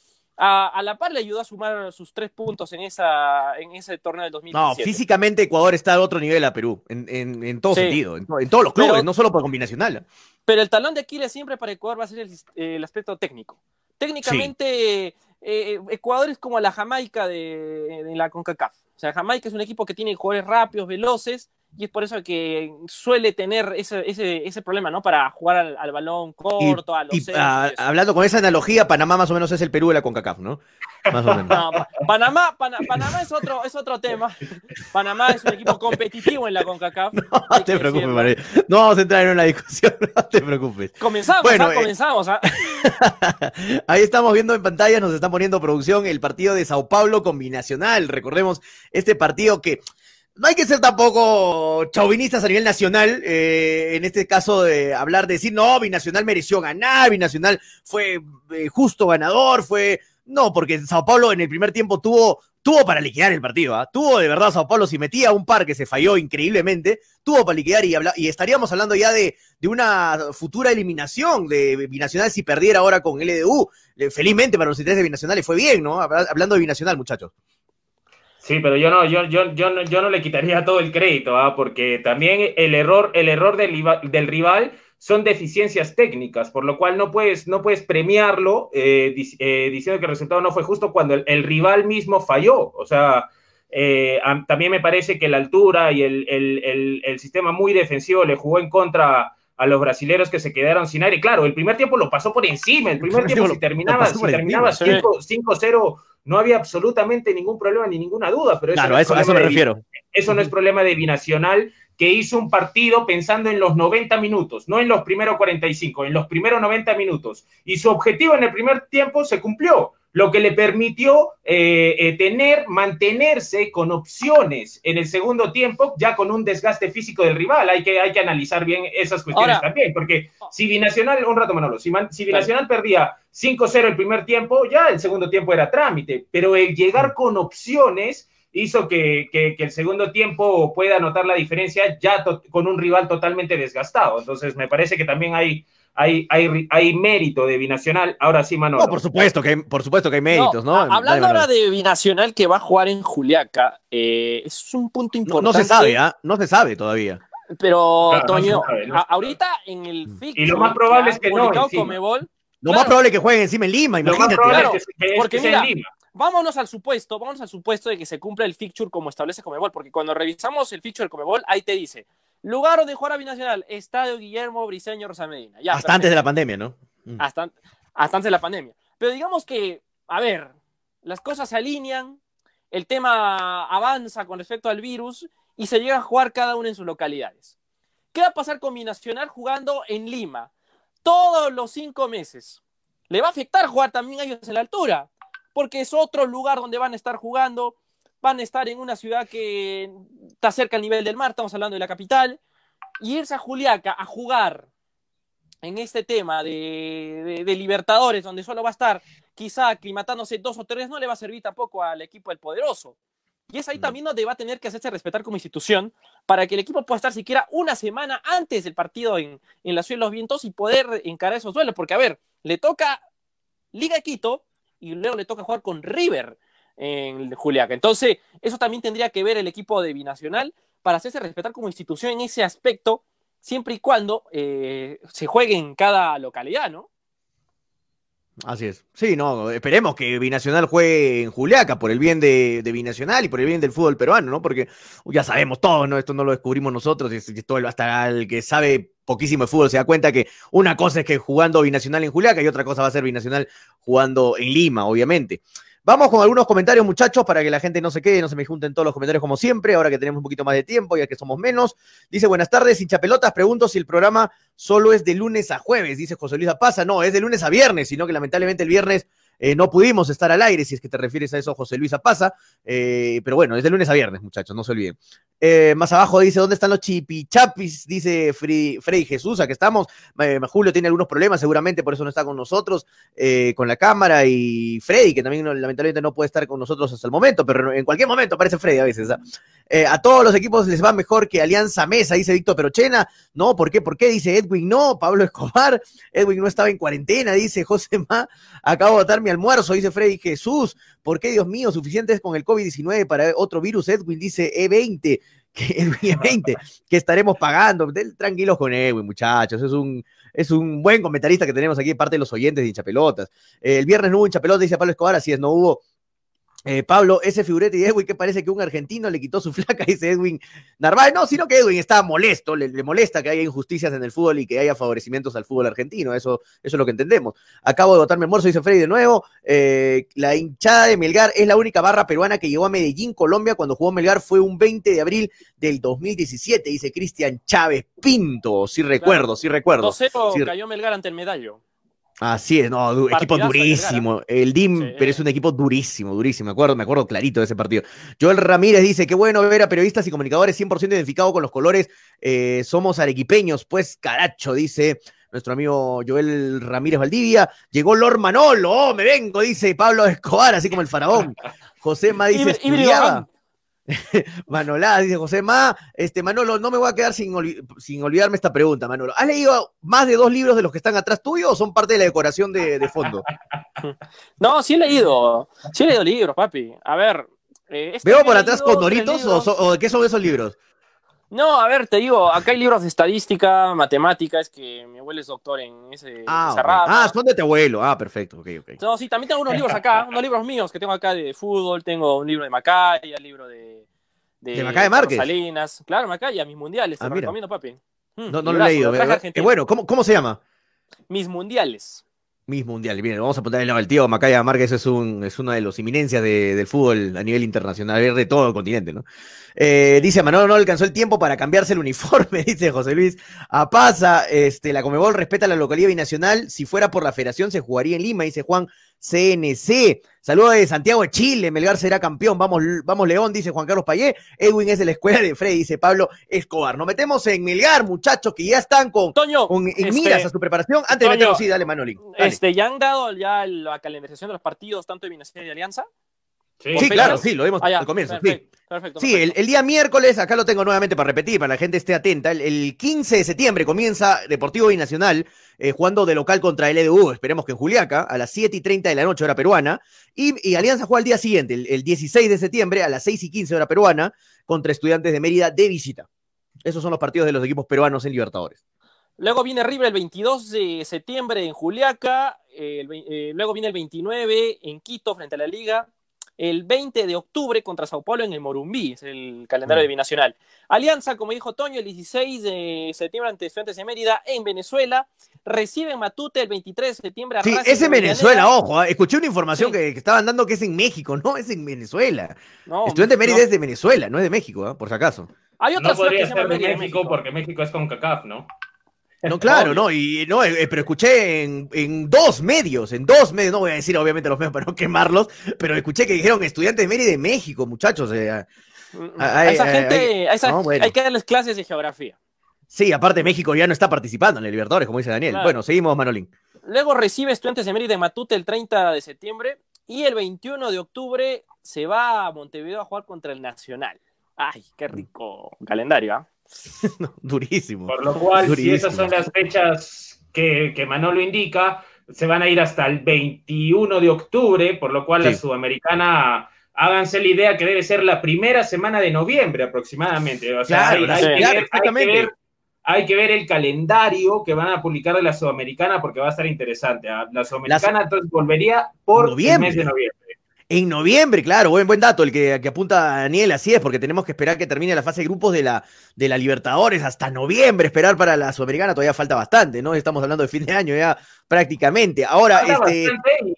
a, la par le ayudó a sumar sus tres puntos en, esa, en ese torneo del 2017. No, físicamente Ecuador está a otro nivel a Perú, en, en, todo sentido, en, todos los clubes, no solo por combinacional. Pero el talón de Aquiles siempre para Ecuador va a ser el, aspecto técnico. Técnicamente, eh, Ecuador es como la Jamaica de, de la CONCACAF. O sea, Jamaica es un equipo que tiene jugadores rápidos, veloces, y es por eso que suele tener ese, ese, ese problema, ¿no? Para jugar al, balón corto, a los y, Hablando con esa analogía, Panamá más o memenos es el Perú de la CONCACAF, ¿no? Más o menos. Panamá, Panamá es, otro, es otro tema. Panamá es un equipo competitivo en la CONCACAF. No te preocupes, María. No vamos a entrar en una discusión, no te preocupes. Comenzamos, bueno, ¿ah? comenzamos. ¿ah? Ahí estamos viendo en pantalla, nos están poniendo producción el partido de Sao Paulo combinacional. Recordemos este partido que no hay que ser tampoco chauvinistas a nivel nacional, eh, en este caso de hablar de decir, no, Binacional mereció ganar, Binacional fue eh, justo ganador, fue... No, porque Sao Paulo en el primer tiempo tuvo, tuvo para liquidar el partido, ¿ah? tuvo de verdad Sao Paulo, si metía un par que se falló increíblemente, tuvo para liquidar y, y estaríamos hablando ya de, de, una futura eliminación de Binacional si perdiera ahora con LDU. Felizmente para los intereses de Binacional le fue bien, ¿no? Hablando de Binacional, muchachos. Sí, pero yo no, yo, yo, yo, no, yo no le quitaría todo el crédito, ¿ah? porque también el error, el error del, del, rival son deficiencias técnicas, por lo cual no puedes, no puedes premiarlo eh, eh, diciendo que el resultado no fue justo cuando el, rival mismo falló. O sea, eh, también me parece que la altura y el, el, el, sistema muy defensivo le jugó en contra a los brasileros que se quedaron sin aire. Claro, el primer tiempo lo pasó por encima, el primer tiempo si terminaba, si terminaba 5-0 no había absolutamente ningún problema ni ninguna duda. Pero eso claro, a eso, me refiero. Eso no es problema de Binacional, que hizo un partido pensando en los 90 minutos, no en los primeros 45, en los primeros 90 minutos. Y su objetivo en el primer tiempo se cumplió lo que le permitió eh, eh, tener, mantenerse con opciones en el segundo tiempo, ya con un desgaste físico del rival. Hay que, hay que analizar bien esas cuestiones también, porque si Binacional, un rato Manolo, si, si Binacional perdía 5-0 el primer tiempo, ya el segundo tiempo era trámite, pero el llegar con opciones hizo que, que, el segundo tiempo pueda notar la diferencia ya con un rival totalmente desgastado. Entonces, me parece que también hay hay, hay, hay mérito de Binacional. Ahora sí, Manolo. No, por supuesto que, por supuesto que hay méritos, ¿no? Hablando ahora de Binacional que va a jugar en Juliaca, eh, es un punto importante. No, se sabe, ¿ah? No se sabe todavía. Pero, Toño, ahorita en el fixture, Y lo más probable es que no. Comebol, lo más probable es que jueguen encima en Lima, imagínate. Claro, porque mira, vámonos al supuesto, vámonos al supuesto de que se cumpla el fixture como establece Comebol, porque cuando revisamos el fixture de Comebol, ahí te dice Lugar donde jugar a Binacional, Estadio Guillermo Briseño Rosa Medina. hasta antes de la pandemia, ¿no? Mm. Hasta, hasta antes de la pandemia. Pero digamos que, a ver, las cosas se alinean, el tema avanza con respecto al virus y se llega a jugar cada uno en sus localidades. ¿Qué va a pasar con Binacional jugando en Lima? Todos los cinco meses. Le va a afectar jugar también a ellos en la altura, porque es otro lugar donde van a estar jugando van a estar en una ciudad que está cerca al nivel del mar, estamos hablando de la capital, y irse a Juliaca a jugar en este tema de, Libertadores, donde solo va a estar quizá aclimatándose dos o tres, no le va a servir tampoco al equipo del poderoso. Y es ahí también donde va a tener que hacerse respetar como institución para que el equipo pueda estar siquiera una semana antes del partido en, en la Ciudad de los Vientos y poder encarar esos duelos. Porque, a ver, le toca Liga de Quito y luego le toca jugar con River en Juliaca. Entonces, eso también tendría que ver el equipo de Binacional para hacerse respetar como institución en ese aspecto, siempre y cuando eh, se juegue en cada localidad, ¿no? Así es. Sí, no, esperemos que Binacional juegue en Juliaca por el bien de, Binacional y por el bien del fútbol peruano, ¿no? Porque ya sabemos todo, ¿no? Esto no lo descubrimos nosotros, y todo, hasta el que sabe poquísimo de fútbol se da cuenta que una cosa es que jugando Binacional en Juliaca y otra cosa va a ser Binacional jugando en Lima, obviamente. Vamos con algunos comentarios, muchachos, para que la gente no se quede, no se me junten todos los comentarios como siempre, ahora que tenemos un poquito más de tiempo, ya que somos menos. Dice, buenas tardes, hinchapelotas, pregunto si el programa solo es de lunes a jueves, dice José Luis Pasa. No, es de lunes a viernes, sino que lamentablemente el viernes eh, no pudimos estar al aire, si es que te refieres a eso, José Luis Apaza. Eh, pero bueno, es de lunes a viernes, muchachos, no se olviden. Eh, más abajo dice, ¿dónde están los chipichapis? Dice Freddy Jesús, aquí estamos. Julio tiene algunos problemas, seguramente por eso no está con nosotros, con la cámara. Y Freddy, que también lamentablemente no puede estar con nosotros hasta el momento, pero en cualquier momento aparece Freddy a veces. ¿ah? a todos los equipos les va mejor que Alianza Mesa, dice Víctor Perochena. No, ¿por qué? ¿Por qué? Dice Edwin, no. Pablo Escobar, Edwin no estaba en cuarentena, dice José Ma. Acabo de votar mi almuerzo, dice Freddy Jesús. ¿Por qué, Dios mío, suficiente es con el COVID-19 para otro virus? Edwin dice E20, que E20, que estaremos pagando. Tranquilos con Edwin, muchachos. Es un, es un buen comentarista que tenemos aquí parte de los oyentes de hinchapelotas. el viernes no hubo hinchapelotas, dice Pablo Escobar, así es, no hubo eh, Pablo, ese figurete de Edwin que parece que un argentino le quitó su flaca, dice Edwin Narváez. No, sino que Edwin está molesto, le, molesta que haya injusticias en el fútbol y que haya favorecimientos al fútbol argentino. Eso, eso es lo que entendemos. Acabo de votarme morso, dice Freddy de nuevo. Eh, la hinchada de Melgar es la única barra peruana que llegó a Medellín, Colombia, cuando jugó Melgar. Fue un 20 de abril del 2017, dice Cristian Chávez Pinto. Sí recuerdo, sí recuerdo. cayó Melgar ante el medallo. Así es, no, equipo durísimo. El DIM, pero es un equipo durísimo, durísimo. Me acuerdo, me acuerdo clarito de ese partido. Joel Ramírez dice: Qué bueno ver a periodistas y comunicadores 100% identificados con los colores. Eh, somos arequipeños, pues caracho, dice nuestro amigo Joel Ramírez Valdivia. Llegó Lord Manolo, oh, me vengo, dice Pablo Escobar, así como el faraón. José Ma dice: Manolá, dice José Ma. Este, Manolo, no me voy a quedar sin, sin, olvidarme esta pregunta, Manolo. ¿Has leído más de dos libros de los que están atrás tuyo o son parte de la decoración de, fondo? No, sí he leído. Sí he leído libros, papi. A ver. Eh, este ¿Veo por atrás con Doritos o, qué son esos libros? No, a ver, te digo, acá hay libros de estadística, matemáticas, que mi abuelo es doctor en ese, ah, esa rama. Ah, son de tu abuelo. Ah, perfecto, ok, ok. No, sí, también tengo unos libros acá, unos libros míos que tengo acá de fútbol, tengo un libro de Macaya, libro de... ¿De, ¿De Macaya Márquez? Salinas, claro, Macaya, mis mundiales, te ah, lo recomiendo, papi. Mm, no, no lo he leído. Qué bueno, ¿cómo, ¿cómo se llama? Mis mundiales. Mis mundiales. Bien, vamos a ponerle el tío Macaya Márquez es, un, es una de las eminencias del fútbol a nivel internacional, de todo el continente, ¿no? Eh, dice Manolo, no alcanzó el tiempo para cambiarse el uniforme, dice José Luis Apaza. Este, la Comebol respeta la localidad binacional. Si fuera por la federación, se jugaría en Lima, dice Juan CNC. Saludos de Santiago de Chile, Melgar será campeón. Vamos, vamos León, dice Juan Carlos Payé. Edwin es de la escuela de Freddy, dice Pablo Escobar. Nos metemos en Melgar, muchachos, que ya están con, con en este, miras a su preparación. Antes de meternos, sí, dale, Manolín. Este, ¿Ya han dado ya la calendarización de los partidos, tanto de Binacional y de Alianza? Sí, claro, sí, lo vimos ah, al comienzo. sí, El, día miércoles, acá lo tengo nuevamente para repetir, para la gente esté atenta. El, 15 de septiembre comienza Deportivo Binacional eh, jugando de local contra el EDU, esperemos que en Juliaca, a las 7 y 30 de la noche, hora peruana. Y, Alianza juega al día siguiente, el, 16 de septiembre, a las 6 y 15 hora peruana, contra Estudiantes de Mérida de visita. Esos son los partidos de los equipos peruanos en Libertadores. Luego viene River el 22 de septiembre en Juliaca. Eh, luego viene el 29 en Quito frente a la Liga el 20 de octubre contra Sao Paulo en el Morumbí, es el calendario de mm. binacional. Alianza, como dijo Toño, el 16 de septiembre ante Estudiantes de Mérida en Venezuela. Recibe Matute el 23 de septiembre a Sí, es en Venezuela, ojo. ¿ah? Escuché una información que, estaban dando que es en México, no, es en Venezuela. No, Estudiante de Mérida es de Venezuela, no es de México, ¿ah? por si acaso. Hay no podría ser de México, México porque México es con CACAF, ¿no? No, claro, no, y no, eh, pero escuché en, dos medios, en dos medios, no voy a decir obviamente los medios para no quemarlos, pero escuché que dijeron estudiantes de Mérida de México, muchachos. a, esa gente, hay que darles clases de geografía. Sí, aparte México ya no está participando en el Libertadores, como dice Daniel. Bueno, seguimos, Manolín. Luego recibe estudiantes de Mérida de Matute el 30 de septiembre y el 21 de octubre se va a Montevideo a jugar contra el Nacional. Ay, qué rico calendario, ¿ah? durísimo. Por lo cual, si esas son las fechas que, que, Manolo indica, se van a ir hasta el 21 de octubre, por lo cual la Sudamericana háganse la idea que debe ser la primera semana de noviembre aproximadamente. O sea, hay, que ver, el calendario que van a publicar de la Sudamericana porque va a estar interesante. ¿ah? La Sudamericana entonces volvería por el mes de noviembre. En noviembre, claro, buen, buen dato el que, que, apunta Daniel, así es, porque tenemos que esperar que termine la fase de grupos de la, de la Libertadores hasta noviembre, esperar para la Sudamericana todavía falta bastante, ¿no? Estamos hablando de fin de año ya prácticamente. Ahora, este...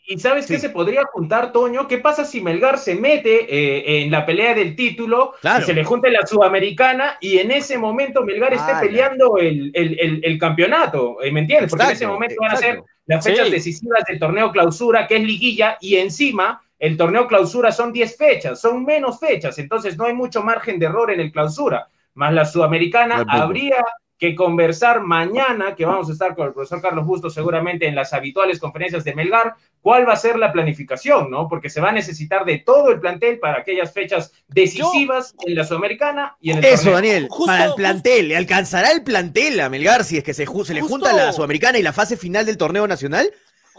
¿Y sabes qué se podría juntar, Toño? ¿Qué pasa si Melgar se mete eh, en la pelea del título y se le junta la Sudamericana y en ese momento Melgar esté peleando el, el, el, campeonato? ¿Me entiendes? Porque en ese momento van a ser las fechas decisivas del torneo clausura, que es liguilla, y encima el torneo clausura son 10 fechas, son menos fechas, entonces no hay mucho margen de error en el clausura. Más la sudamericana habría que conversar mañana, que vamos a estar con el profesor Carlos Bustos seguramente en las habituales conferencias de Melgar, cuál va a ser la planificación, ¿no? Porque se va a necesitar de todo el plantel para aquellas fechas decisivas en la Sudamericana y en el Eso, Daniel, para el plantel, ¿le alcanzará el plantel a Melgar si es que se, se le junta la Sudamericana y la fase final del torneo nacional?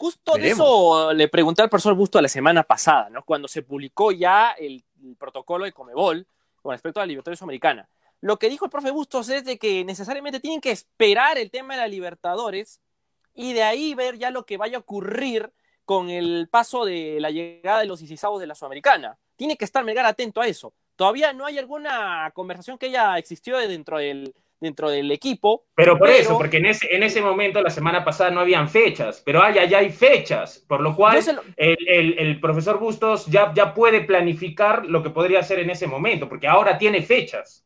Justo de eso le pregunté al profesor Busto la semana pasada, ¿no? Cuando se publicó ya el, protocolo de Comebol con respecto a la Libertadores Americana. Lo que dijo el profe Bustos es de que necesariamente tienen que esperar el tema de la Libertadores y de ahí ver ya lo que vaya a ocurrir con el paso de la llegada de los 16 de la Sudamericana. Tiene que estar Melgar atento a eso. Todavía no hay alguna conversación que haya existido dentro del, dentro del equipo. Pero por eso, porque en ese, en ese momento, la semana pasada, no habían fechas, pero hay, ya hay fechas, por lo cual el, profesor Bustos ya, ya puede planificar lo que podría hacer en ese momento, porque ahora tiene fechas.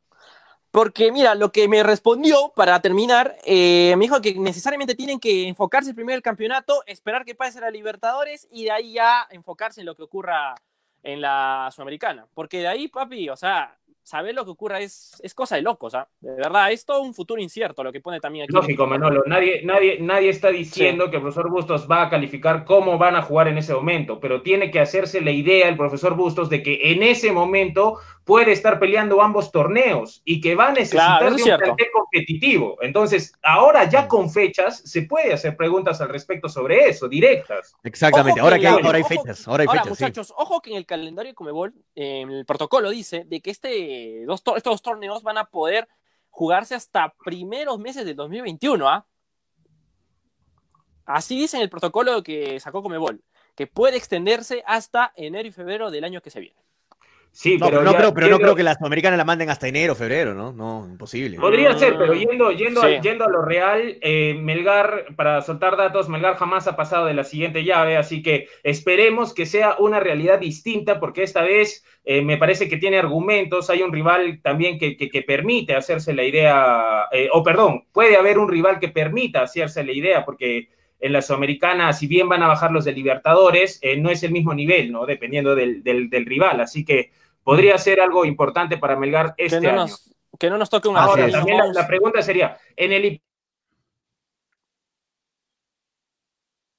Porque mira, lo que me respondió para terminar, eh, me dijo que necesariamente tienen que enfocarse primero el campeonato, esperar que pase la Libertadores y de ahí ya enfocarse en lo que ocurra en la Sudamericana. Porque de ahí, papi, o sea, saber lo que ocurra es, es cosa de locos, ¿ah? De verdad, es todo un futuro incierto lo que pone también aquí. Lógico, Manolo. Nadie, nadie, nadie está diciendo que el profesor Bustos va a calificar cómo van a jugar en ese momento, pero tiene que hacerse la idea el profesor Bustos de que en ese momento puede estar peleando ambos torneos y que va a necesitar de un plantel competitivo. Entonces, ahora ya con fechas se puede hacer preguntas al respecto sobre eso, directas. Exactamente, ahora que, hay, ahora hay fechas. Ahora, hay fechas, muchachos, ojo que en el calendario de Comebol, el protocolo dice de que este, dos, estos torneos van a poder jugarse hasta primeros meses del 2021, ¿ah? Así dice en el protocolo que sacó Comebol, que puede extenderse hasta enero y febrero del año que se viene. Sí, pero, no, creo, pero no creo que las americanas la manden hasta enero, febrero, ¿no? No, imposible. Podría ser, pero yendo, yendo, yendo a lo real, eh, Melgar, para soltar datos, Melgar jamás ha pasado de la siguiente llave, así que esperemos que sea una realidad distinta, porque esta vez eh, me parece que tiene argumentos, hay un rival también que, que, permite hacerse la idea, eh, o perdón, puede haber un rival que permita hacerse la idea, porque en la Sudamericana, si bien van a bajar los de Libertadores, no es el mismo nivel, ¿no? Dependiendo del, del, del rival, así que podría ser algo importante para Melgar este que no año. que no nos toque una Ahora, también la, pregunta sería, en el...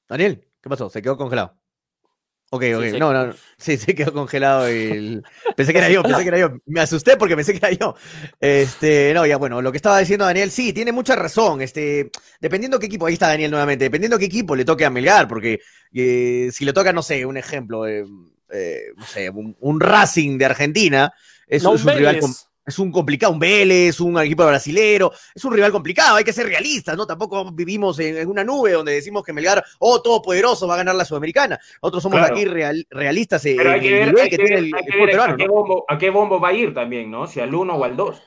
Daniel, ¿qué pasó? Se quedó congelado. Ok, ok, no, no, sí, se quedó congelado y pensé que era yo, pensé que era yo, me asusté porque pensé que era yo. Este, no, ya bueno, lo que estaba diciendo Daniel, sí, tiene mucha razón, este, dependiendo qué equipo, ahí está Daniel nuevamente, dependiendo qué equipo le toque a Melgar, porque eh, si le toca, no sé, un ejemplo, eh, eh, no sé, un, Racing de Argentina, es, un, rival es un complicado, un Vélez, un equipo brasilero, es un rival complicado, hay que ser realistas, ¿no? Tampoco vivimos en, una nube donde decimos que Melgar, oh, todopoderoso, va a ganar la Sudamericana. Otros somos aquí realistas en, el nivel que, tiene el, peruano. A qué, bombo, va a ir también, ¿no? Si al uno o al dos.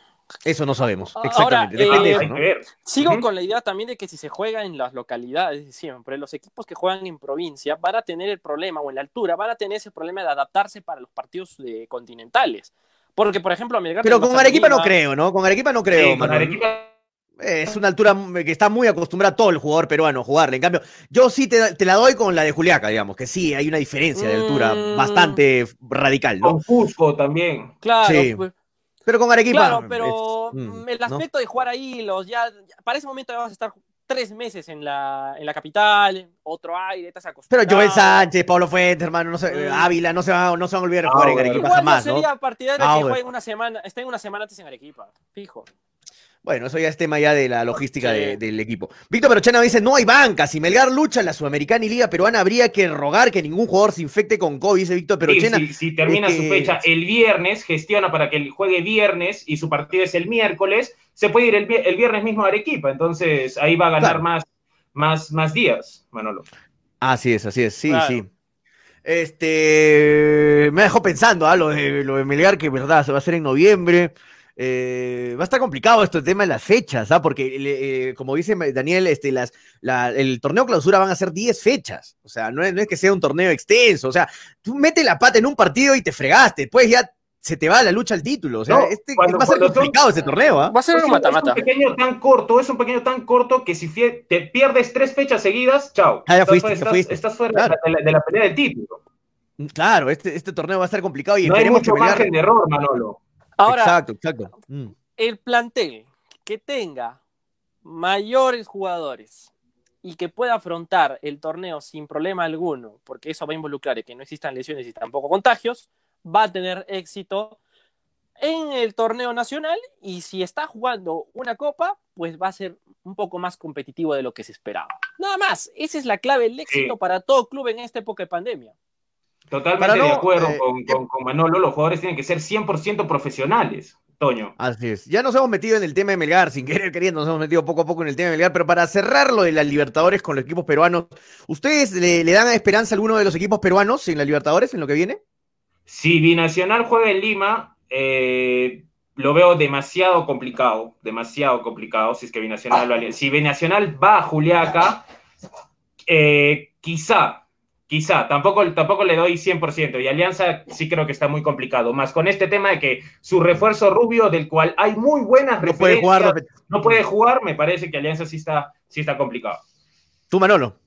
Eso no sabemos, exactamente. Depende de eso, Sigo con la idea también de que si se juega en las localidades siempre, los equipos que juegan en provincia van a tener el problema, o en la altura, van a tener ese problema de adaptarse para los partidos de continentales. Porque, por ejemplo, Pero con Arequipa no creo, ¿no? Con Arequipa no creo, Es una altura que está muy acostumbrada todo el jugador peruano a jugarle. En cambio, yo sí te, la doy con la de Juliaca, digamos, que sí, hay una diferencia de altura mm. bastante radical, ¿no? Con Cusco también. Claro, pues, pero con Arequipa. Claro, pero mm, el aspecto de jugar ahí, los ya, para ese momento ya vas a estar tres meses en la, en la capital, otro aire, estás acostumbrado. Pero Joel Sánchez, Pablo Fuentes, hermano, no sé, mm. Ávila, no se, van, no se van a olvidar de jugar en Arequipa jamás, ¿no? sería partidario ah, que juegue una semana, estén una semana antes en Arequipa, fijo. Bueno, eso ya es tema ya de la logística del equipo. Víctor Perochena dice, no hay banca. Si Melgar lucha en la Sudamericana y Liga Peruana, habría que rogar que ningún jugador se infecte con COVID, dice Víctor Perochena. si, termina su fecha el viernes, gestiona para que él juegue viernes y su partido es el miércoles, se puede ir el, viernes mismo a Arequipa. Entonces ahí va a ganar más, más, más días, Manolo. Así es, así es, sí, sí. Este, me dejó pensando, ¿ah? lo, de, lo de Melgar, que verdad se va a hacer en noviembre. Eh, va a estar complicado esto el tema de las fechas, ¿ah? porque eh, como dice Daniel, este, las, el torneo clausura van a ser 10 fechas, o sea, no es, no es, que sea un torneo extenso, o sea, tú metes la pata en un partido y te fregaste, después ya se te va la lucha al título, o sea, este, va a ser complicado este torneo, ¿ah? Va a ser un mata-mata. Es un pequeño tan corto, es un pequeño tan corto que si te pierdes tres fechas seguidas, chao. Ah, ya fuiste, estás, fuiste. estás fuera de, la, pelea del título. Claro, este, este torneo va a estar complicado y no hay mucho margen de error, Manolo. Ahora, exacto, exacto. Mm. el plantel que tenga mayores jugadores y que pueda afrontar el torneo sin problema alguno, porque eso va a involucrar que no existan lesiones y tampoco contagios, va a tener éxito en el torneo nacional y si está jugando una copa, pues va a ser un poco más competitivo de lo que se esperaba. Nada más, esa es la clave del éxito para todo club en esta época de pandemia. Totalmente de acuerdo eh, con, Manolo, los jugadores tienen que ser 100% profesionales. Toño. Así es. Ya nos hemos metido en el tema de Melgar, sin querer queriendo, nos hemos metido poco a poco en el tema de Melgar, pero para cerrar lo de las Libertadores con los equipos peruanos, ¿ustedes le, dan esperanza a alguno de los equipos peruanos en la Libertadores, en lo que viene? Si Binacional juega en Lima, eh, lo veo demasiado complicado, demasiado complicado, si es que Binacional lo Si Binacional va a Juliaca, eh, quizá, Quizá, tampoco, tampoco le doy 100%. Y Alianza sí creo que está muy complicado. Más con este tema de que su refuerzo rubio, del cual hay muy buenas no puede jugar, no puede jugar, me parece que Alianza sí está, sí está complicado. ¿Tú, Manolo?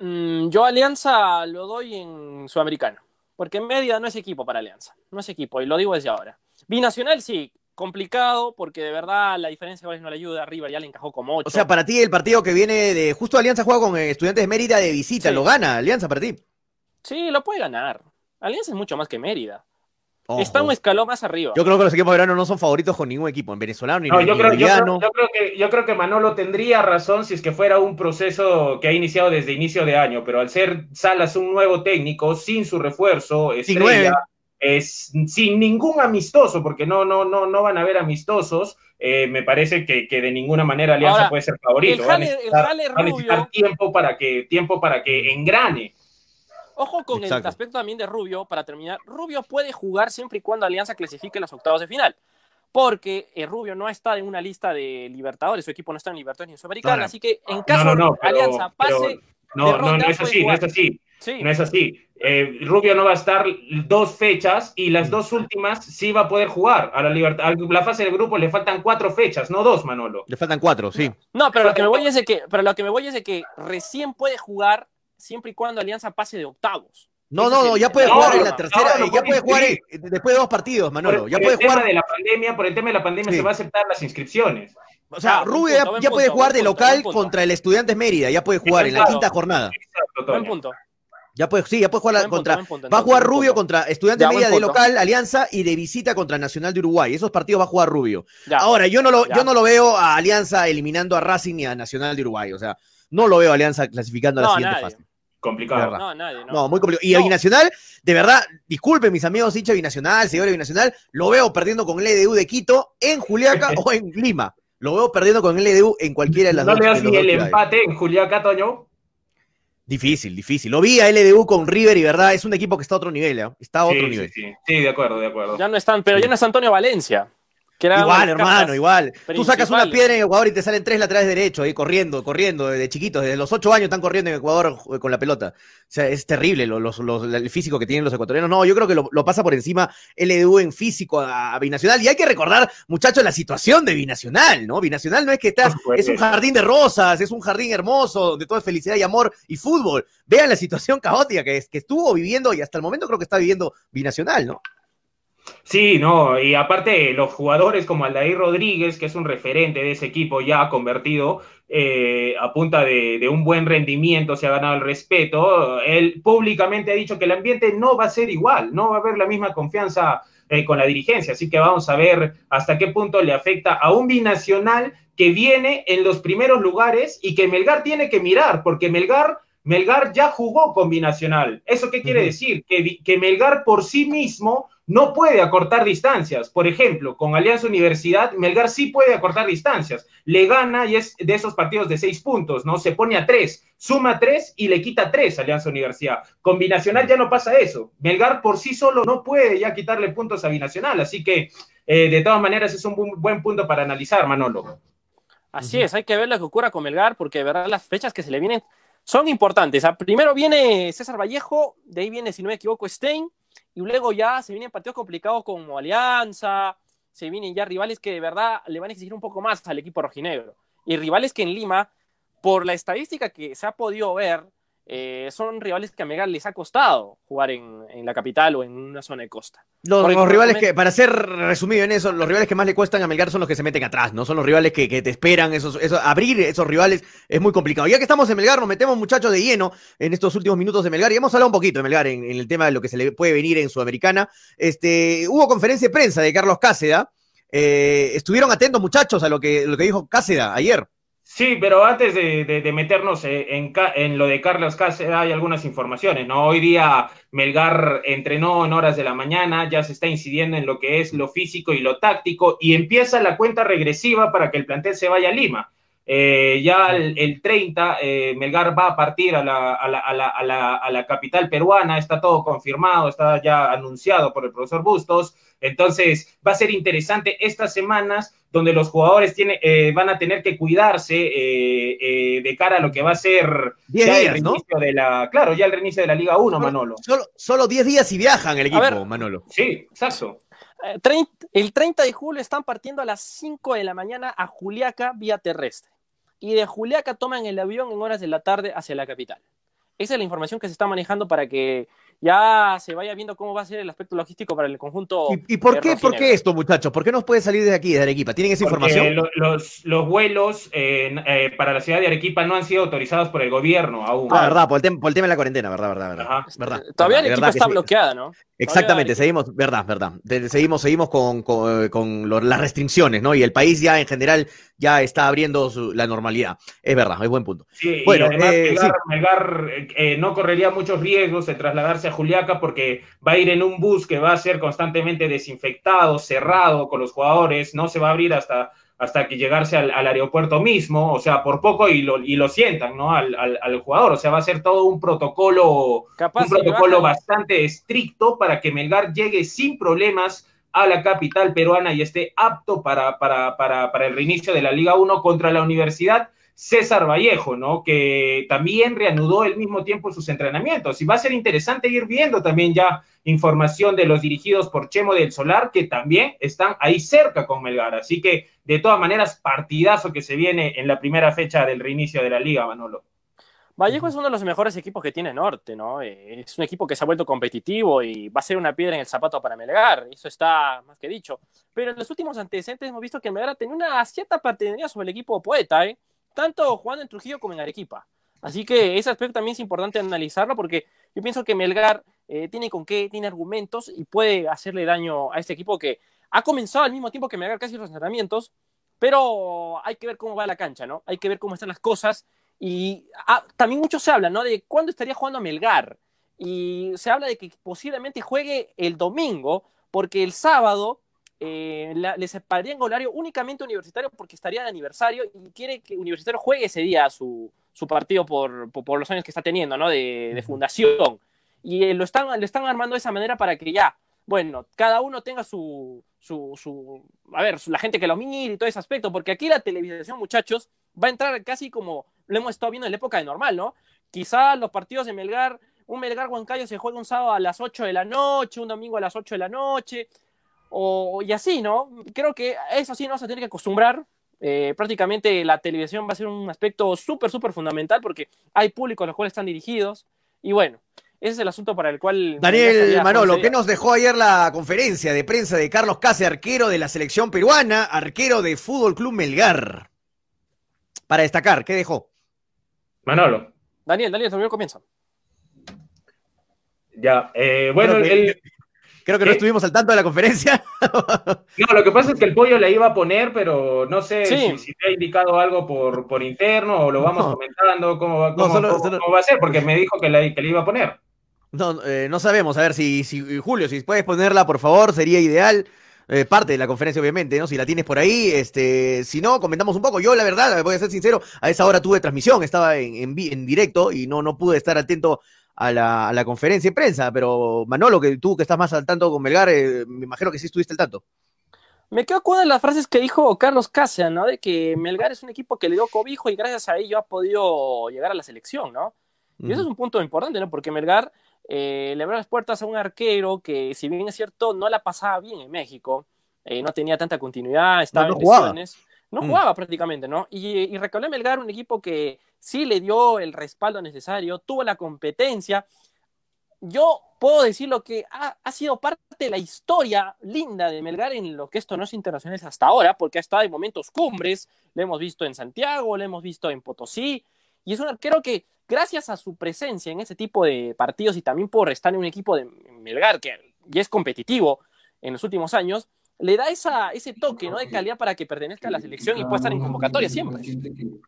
Mm, yo Alianza lo doy en Sudamericano. Porque en media no es equipo para Alianza. No es equipo, y lo digo desde ahora. Binacional sí, complicado porque de verdad la diferencia de no le ayuda. River ya le encajó como 8. O sea, para ti el partido que viene de. Justo Alianza juega con Estudiantes de Mérida de visita, lo gana Alianza para ti. Sí, lo puede ganar. Alianza es mucho más que Mérida. Está un escalón más arriba. Yo creo que los equipos de verano no son favoritos con ningún equipo, en venezolano ni, no, yo, creo, que, yo creo que Manolo tendría razón si es que fuera un proceso que ha iniciado desde inicio de año, pero al ser Salas un nuevo técnico, sin su refuerzo, estrella, es, sin ningún amistoso, porque no, no, no, no van a haber amistosos, eh, me parece que, de ninguna manera Alianza puede ser favorito. El jale, tiempo para que, tiempo para que engrane. Ojo con el aspecto también de Rubio, para terminar. Rubio puede jugar siempre y cuando Alianza clasifique los octavos de final. Porque eh, Rubio no está en una lista de Libertadores, su equipo no está en Libertadores ni en Sudamericana, así que en caso de Alianza pase. no, no, no es así, no es así. No es así. Eh, Rubio no va a estar dos fechas y las dos últimas sí va a poder jugar. A la, libertad, la fase de grupo le faltan cuatro fechas, no dos, Manolo. Le faltan cuatro, sí. No, pero lo que me voy es de que, pero lo que me voy es de que recién puede jugar siempre y cuando Alianza pase de octavos. No, no, no, ya puede jugar en la tercera, ya puede jugar después de dos partidos, Manolo. ya puede el Tema de la pandemia, por el tema de la pandemia se va a aceptar las inscripciones. O sea, Rubio ya, puede jugar de local contra el Estudiantes Mérida, ya puede jugar en la quinta jornada. buen punto. Ya puede, sí, ya puede jugar contra. va a jugar Rubio contra Estudiantes Mérida de local, Alianza, y de visita contra Nacional de Uruguay. Esos partidos va a jugar Rubio. Ahora, yo no, lo, yo no lo veo a Alianza eliminando a Racing ni a Nacional de Uruguay. O sea, no lo veo a Alianza clasificando a la siguiente fase. Complicado. No, nadie, no. muy complicado. Y a Binacional, de verdad, disculpen mis amigos hincha Binacional, señores Binacional, lo veo perdiendo con el EDU de Quito en Juliaca o en Lima. Lo veo perdiendo con el EDU en cualquiera de las dos. ¿No le das ni el empate en Juliaca, Toño? Difícil, difícil. Lo vi a LDU con River y verdad, es un equipo que está a otro nivel, ¿eh? está a otro nivel. Sí, sí, de acuerdo, de acuerdo. Ya no están, pero ya no es Antonio Valencia igual, hermano, igual. Tú sacas una piedra en Ecuador y te salen tres laterales derechos, ahí corriendo, corriendo, desde chiquitos, desde los ocho años están corriendo en Ecuador con la pelota. O sea, es terrible el físico que tienen los ecuatorianos. No, yo creo que lo, pasa por encima LDU en físico a, Binacional. Y hay que recordar, muchachos, la situación de Binacional, ¿no? Binacional no es que está, es un jardín de rosas, es un jardín hermoso, donde todo es felicidad y amor y fútbol. Vean la situación caótica que, es, que estuvo viviendo y hasta el momento creo que está viviendo Binacional, ¿no? Sí, no, y aparte los jugadores como Aldair Rodríguez, que es un referente de ese equipo ya convertido, eh, a punta de, un buen rendimiento, se ha ganado el respeto, él públicamente ha dicho que el ambiente no va a ser igual, no va a haber la misma confianza eh, con la dirigencia, así que vamos a ver hasta qué punto le afecta a un binacional que viene en los primeros lugares y que Melgar tiene que mirar, porque Melgar Melgar ya jugó con Binacional. ¿Eso qué quiere decir? Que, que, Melgar por sí mismo no puede acortar distancias. Por ejemplo, con Alianza Universidad, Melgar sí puede acortar distancias. Le gana y es de esos partidos de seis puntos, ¿no? Se pone a tres, suma tres y le quita tres a Alianza Universidad. Con Binacional ya no pasa eso. Melgar por sí solo no puede ya quitarle puntos a Binacional. Así que, eh, de todas maneras, es un buen punto para analizar, Manolo. Así es, hay que ver lo que ocurra con Melgar, porque de verdad las fechas que se le vienen son importantes. Ah, primero viene César Vallejo, de ahí viene, si no me equivoco, Stein, y luego ya se vienen partidos complicados como Alianza, se vienen ya rivales que de verdad le van a exigir un poco más al equipo rojinegro. Y rivales que en Lima, por la estadística que se ha podido ver, eh, son rivales que a Melgar les ha costado jugar en, la capital o en una zona de costa. Los, rivales que, para ser resumido en eso, los rivales que más le cuestan a Melgar son los que se meten atrás, ¿no? Son los rivales que, te esperan, esos, abrir esos rivales es muy complicado. Ya que estamos en Melgar, nos metemos muchachos de lleno en estos últimos minutos de Melgar y hemos hablado un poquito de Melgar en, el tema de lo que se le puede venir en Sudamericana. Este, hubo conferencia de prensa de Carlos Cáceda. Eh, estuvieron atentos muchachos a lo que, lo que dijo Cáceda ayer. Sí, pero antes de, meternos en, en, lo de Carlos Cáceres, hay algunas informaciones, ¿no? Hoy día Melgar entrenó en horas de la mañana, ya se está incidiendo en lo que es lo físico y lo táctico y empieza la cuenta regresiva para que el plantel se vaya a Lima. Eh, ya el, 30, eh, Melgar va a partir a la, a, la, a, la, a la, capital peruana, está todo confirmado, está ya anunciado por el profesor Bustos. Entonces, va a ser interesante estas semanas donde los jugadores tiene, eh, van a tener que cuidarse de cara a lo que va a ser ya el reinicio de la, claro, ya el reinicio de la Liga 1, Manolo. Solo 10 días y viajan el equipo, Manolo. Sí, exacto. El 30 de julio están partiendo a las 5 de la mañana a Juliaca vía terrestre y de Juliaca toman el avión en horas de la tarde hacia la capital. Esa es la información que se está manejando para que ya se vaya viendo cómo va a ser el aspecto logístico para el conjunto. ¿Y, por, qué, por qué esto, muchachos? ¿Por qué nos puede salir de aquí, de Arequipa? ¿Tienen esa información? los, los, vuelos eh, para la ciudad de Arequipa no han sido autorizados por el gobierno aún. Ah, verdad, por el, tema, de la cuarentena, verdad, verdad, verdad. Todavía Arequipa está bloqueada, ¿no? Exactamente, seguimos, verdad, verdad. Seguimos, seguimos con, con, las restricciones, ¿no? Y el país ya en general ya está abriendo la normalidad. Es verdad, es buen punto. Sí, bueno, y además eh, Melgar, eh, no correría muchos riesgos de trasladarse Juliaca porque va a ir en un bus que va a ser constantemente desinfectado, cerrado con los jugadores, no se va a abrir hasta hasta que llegarse al, aeropuerto mismo, o sea, por poco y lo, y lo sientan, ¿no? Al, al, jugador, o sea, va a ser todo un protocolo, un protocolo bastante estricto para que Melgar llegue sin problemas a la capital peruana y esté apto para, para, para, para el reinicio de la Liga 1 contra la Universidad César Vallejo, ¿no? Que también reanudó al mismo tiempo sus entrenamientos. Y va a ser interesante ir viendo también ya información de los dirigidos por Chemo del Solar, que también están ahí cerca con Melgar. Así que, de todas maneras, partidazo que se viene en la primera fecha del reinicio de la liga, Manolo. Vallejo es uno de los mejores equipos que tiene Norte, ¿no? Eh, es un equipo que se ha vuelto competitivo y va a ser una piedra en el zapato para Melgar, eso está más que dicho. Pero en los últimos antecedentes hemos visto que Melgar tenía una cierta pertenencia sobre el equipo poeta, ¿eh? Tanto jugando en Trujillo como en Arequipa. Así que ese aspecto también es importante analizarlo porque yo pienso que Melgar eh, tiene con qué, tiene argumentos y puede hacerle daño a este equipo que ha comenzado al mismo tiempo que Melgar casi los entrenamientos, pero hay que ver cómo va la cancha, ¿no? Hay que ver cómo están las cosas y ah, también mucho se habla, ¿no? De cuándo estaría jugando Melgar y se habla de que posiblemente juegue el domingo porque el sábado eh, le separaría en horario únicamente universitario porque estaría de aniversario y quiere que Universitario juegue ese día su, su partido por, por, los años que está teniendo, ¿no? De, de fundación. Y eh, lo, están, lo están armando de esa manera para que ya, bueno, cada uno tenga su, su, su a ver, la gente que lo mire y todo ese aspecto, porque aquí la televisión, muchachos, va a entrar casi como lo hemos estado viendo en la época de normal, ¿no? Quizá los partidos de Melgar, un Melgar Huancayo se juega un sábado a las 8 de la noche, un domingo a las 8 de la noche, o, y así, ¿no? Creo que eso sí nos va a tener que acostumbrar. Eh, prácticamente la televisión va a ser un aspecto súper, súper fundamental porque hay públicos a los cuales están dirigidos. Y bueno, ese es el asunto para el cual... Daniel Manolo, ¿qué nos dejó ayer la conferencia de prensa de Carlos Case, arquero de la selección peruana, arquero de Fútbol Club Melgar? Para destacar, ¿qué dejó? Manolo. Daniel, Daniel, también comienza. Ya, eh, bueno, el, Creo que no estuvimos al tanto de la conferencia. no, lo que pasa es que el pollo le iba a poner, pero no sé si, te ha indicado algo por, por interno o lo vamos comentando, cómo, va, va a ser, porque me dijo que le, que le iba a poner. No, eh, no sabemos. A ver si, si, Julio, si puedes ponerla, por favor, sería ideal. Eh, parte de la conferencia, obviamente, ¿no? Si la tienes por ahí, este, si no, comentamos un poco. Yo, la verdad, voy a ser sincero, a esa hora tuve transmisión, estaba en, en, en directo y no, no pude estar atento a la, a la, conferencia de prensa, pero Manolo, que tú que estás más al tanto con Melgar, eh, me imagino que sí estuviste al tanto. Me quedo con una de las frases que dijo Carlos Cáceres, ¿no? De que Melgar es un equipo que le dio cobijo y gracias a ello ha podido llegar a la selección, ¿no? Y eso es un punto importante, ¿no? Porque Melgar eh, le abrió las puertas a un arquero que, si bien es cierto, no la pasaba bien en México, eh, no tenía tanta continuidad, estaba en lesiones no mm. jugaba prácticamente, ¿no? Y, y Melgar, un equipo que sí le dio el respaldo necesario, tuvo la competencia. Yo puedo decir lo que ha, sido parte de la historia linda de Melgar en lo que es torneos internacionales hasta ahora, porque ha estado en momentos cumbres, lo hemos visto en Santiago, lo hemos visto en Potosí, y es un arquero que, gracias a su presencia en ese tipo de partidos y también por estar en un equipo de Melgar que es competitivo en los últimos años, le da esa, ese toque ¿no? de calidad para que pertenezca a la selección y pueda estar en convocatoria siempre.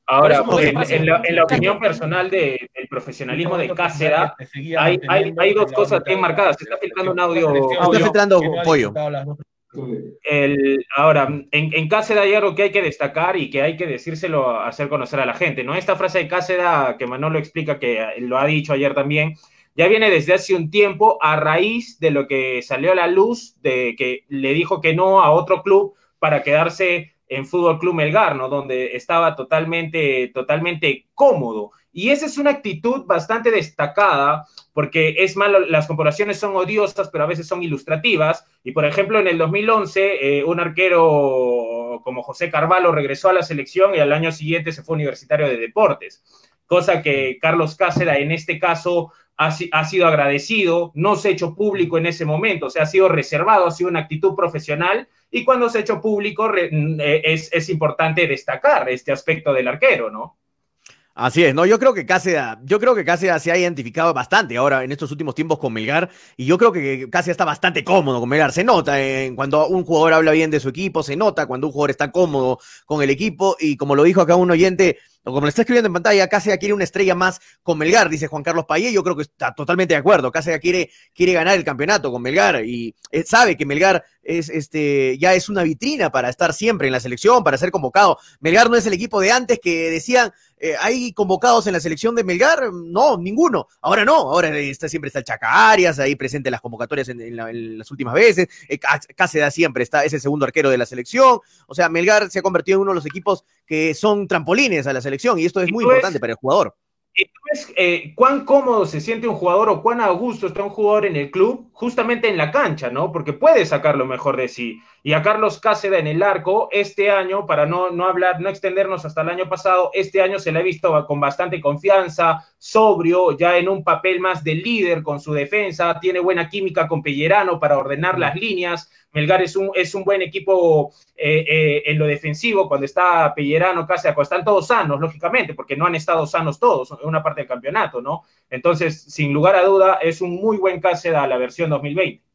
Ahora, en, la, opinión personal del profesionalismo de Cáceres, hay, hay, hay, dos cosas bien marcadas. Se está filtrando un audio. Está filtrando pollo. El, ahora, en, en Cáceres hay algo que hay que destacar y que hay que decírselo, hacer conocer a la gente, ¿no? Esta frase de Cáceres que Manolo explica, que lo ha dicho ayer también, ya viene desde hace un tiempo a raíz de lo que salió a la luz de que le dijo que no a otro club para quedarse en Fútbol Club Melgar, ¿no? Donde estaba totalmente, totalmente cómodo. Y esa es una actitud bastante destacada, porque es malo, las comparaciones son odiosas, pero a veces son ilustrativas. Y por ejemplo, en el 2011, eh, un arquero como José Carvalho regresó a la selección y al año siguiente se fue universitario de deportes. Cosa que Carlos Cáceres en este caso ha, sido agradecido, no se ha hecho público en ese momento, o ha sido reservado, ha sido una actitud profesional y cuando se ha hecho público mm, eh, es, importante destacar este aspecto del arquero, ¿no? Así es, no, yo creo que Cáceres, yo creo que se ha identificado bastante ahora en estos últimos tiempos con Melgar y yo creo que Cáceres está bastante cómodo con Melgar, se nota en cuando un jugador habla bien de su equipo, se nota cuando un jugador está cómodo con el equipo y como lo dijo acá un oyente, como le está escribiendo en pantalla, Cáceres quiere una estrella más con Melgar, dice Juan Carlos Payé, yo creo que está totalmente de acuerdo, Cáceres quiere, quiere ganar el campeonato con Melgar y eh, sabe que Melgar es este ya es una vitrina para estar siempre en la selección, para ser convocado. Melgar no es el equipo de antes que decían eh, ¿hay convocados en la selección de Melgar? No, ninguno. Ahora no, ahora está, siempre está el Chaca Arias, ahí presente en las convocatorias en, las últimas veces. Eh, Cáceres siempre está, es el segundo arquero de la selección. O sea, Melgar se ha convertido en uno de los equipos que son trampolines a la selección y esto es muy importante para el jugador. ¿Y tú ves eh, cuán cómodo se siente un jugador o cuán a gusto está un jugador en el club? Justamente en la cancha, ¿no? Porque puede sacar lo mejor de sí. Y a Carlos Cáceres en el arco, este año, para no, no hablar, no extendernos hasta el año pasado, este año se le ha visto con bastante confianza, sobrio, ya en un papel más de líder con su defensa, tiene buena química con Pellerano para ordenar las líneas, Melgar es un, es un buen equipo eh, eh, en lo defensivo, cuando está Pellerano, Cáceres, cuando están todos sanos, lógicamente, porque no han estado sanos todos en una parte del campeonato, ¿no? Entonces, sin lugar a duda, es un muy buen Cáceres a la versión 2020.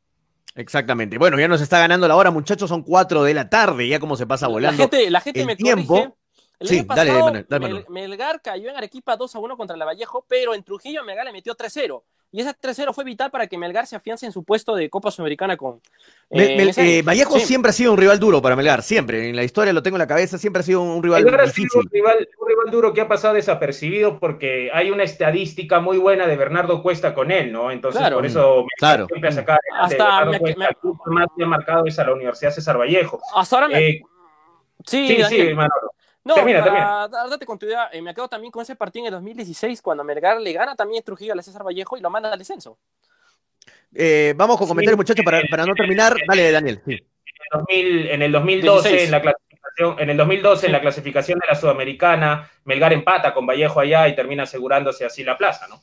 Exactamente. Bueno, ya nos está ganando la hora, muchachos, son cuatro de la tarde, ya como se pasa volando. La gente, la gente el me tiempo. el sí, dale, dale, Melgar cayó en Arequipa 2 a 1 contra la Vallejo, pero en Trujillo Melgar le metió 3-0. Y ese 3-0 fue vital para que Melgar se afiance en su puesto de Copa Sudamericana con. Eh, eh, Vallejo siempre ha sido un rival duro para Melgar, siempre. En la historia lo tengo en la cabeza, siempre ha sido un rival difícil. un, rival, duro que ha pasado desapercibido porque hay una estadística muy buena de Bernardo Cuesta con él, ¿no? Entonces, por eso claro. siempre a sacar. Hasta me, Cuesta, me, más bien marcado es a la Universidad César Vallejo. Hasta ahora me. Eh, sí, sí, sí, Manolo. No, termina, para darte continuidad, eh, me quedo también con ese partido en el 2016, cuando Melgar le gana también Trujillo a César Vallejo y lo manda al descenso. Eh, vamos con comentarios, muchachos, para, para, no terminar. Dale, Daniel. Sí. En, el 2012, en la clasificación, en el 2012, en la clasificación de la Sudamericana, Melgar empata con Vallejo allá y termina asegurándose así la plaza, ¿no?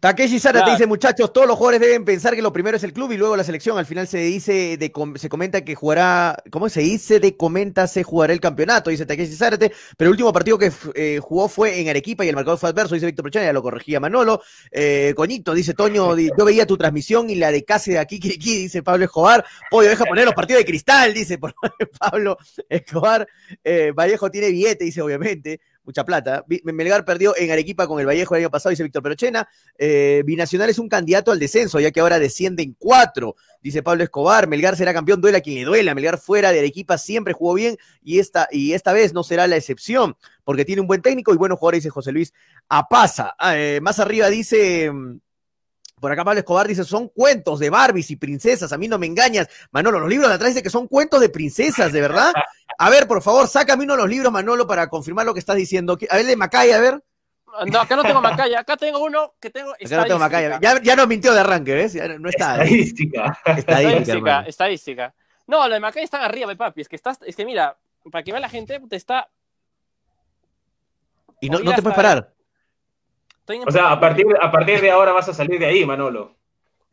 Takeshi Sara te dice, muchachos, todos los jugadores deben pensar que lo primero es el club y luego la selección. Al final se dice, de, se comenta que jugará, ¿cómo se dice? De comenta se jugará el campeonato, dice Takeshi Zárate, pero el último partido que eh, jugó fue en Arequipa y el marcador fue adverso, dice Víctor Prochana, ya lo corregía Manolo. Eh, Coñito, dice Toño, yo veía tu transmisión y la de casi de aquí, dice Pablo Escobar. Pollo, deja poner los partidos de cristal, dice Pablo Escobar. Eh, Vallejo tiene billete, dice obviamente mucha plata. Melgar perdió en Arequipa con el Vallejo el año pasado, dice Víctor Perochena. Eh, Binacional es un candidato al descenso, ya que ahora descienden cuatro, dice Pablo Escobar. Melgar será campeón, duela quien le duela. Melgar fuera de Arequipa siempre jugó bien y esta, y esta vez no será la excepción, porque tiene un buen técnico y buenos jugadores, dice José Luis Apaza. Ah, eh, más arriba dice. Mm, por acá Pablo Escobar dice, son cuentos de Barbies y princesas, a mí no me engañas. Manolo, los libros de atrás dice que son cuentos de princesas, ¿de verdad? A ver, por favor, sácame uno de los libros, Manolo, para confirmar lo que estás diciendo. A ver, de Macaya, a ver. No, acá no tengo Macaya, acá tengo uno que tengo Acá no tengo Macaya. Ya, ya nos mintió de arranque, ¿ves? no está. Estadística. Estadística, estadística, No, lo de Macaya están arriba, papi. Es que estás, es que mira, para que vea la gente, te está. Y no, no te puedes parar. O sea, a partir, a partir de ahora vas a salir de ahí, Manolo.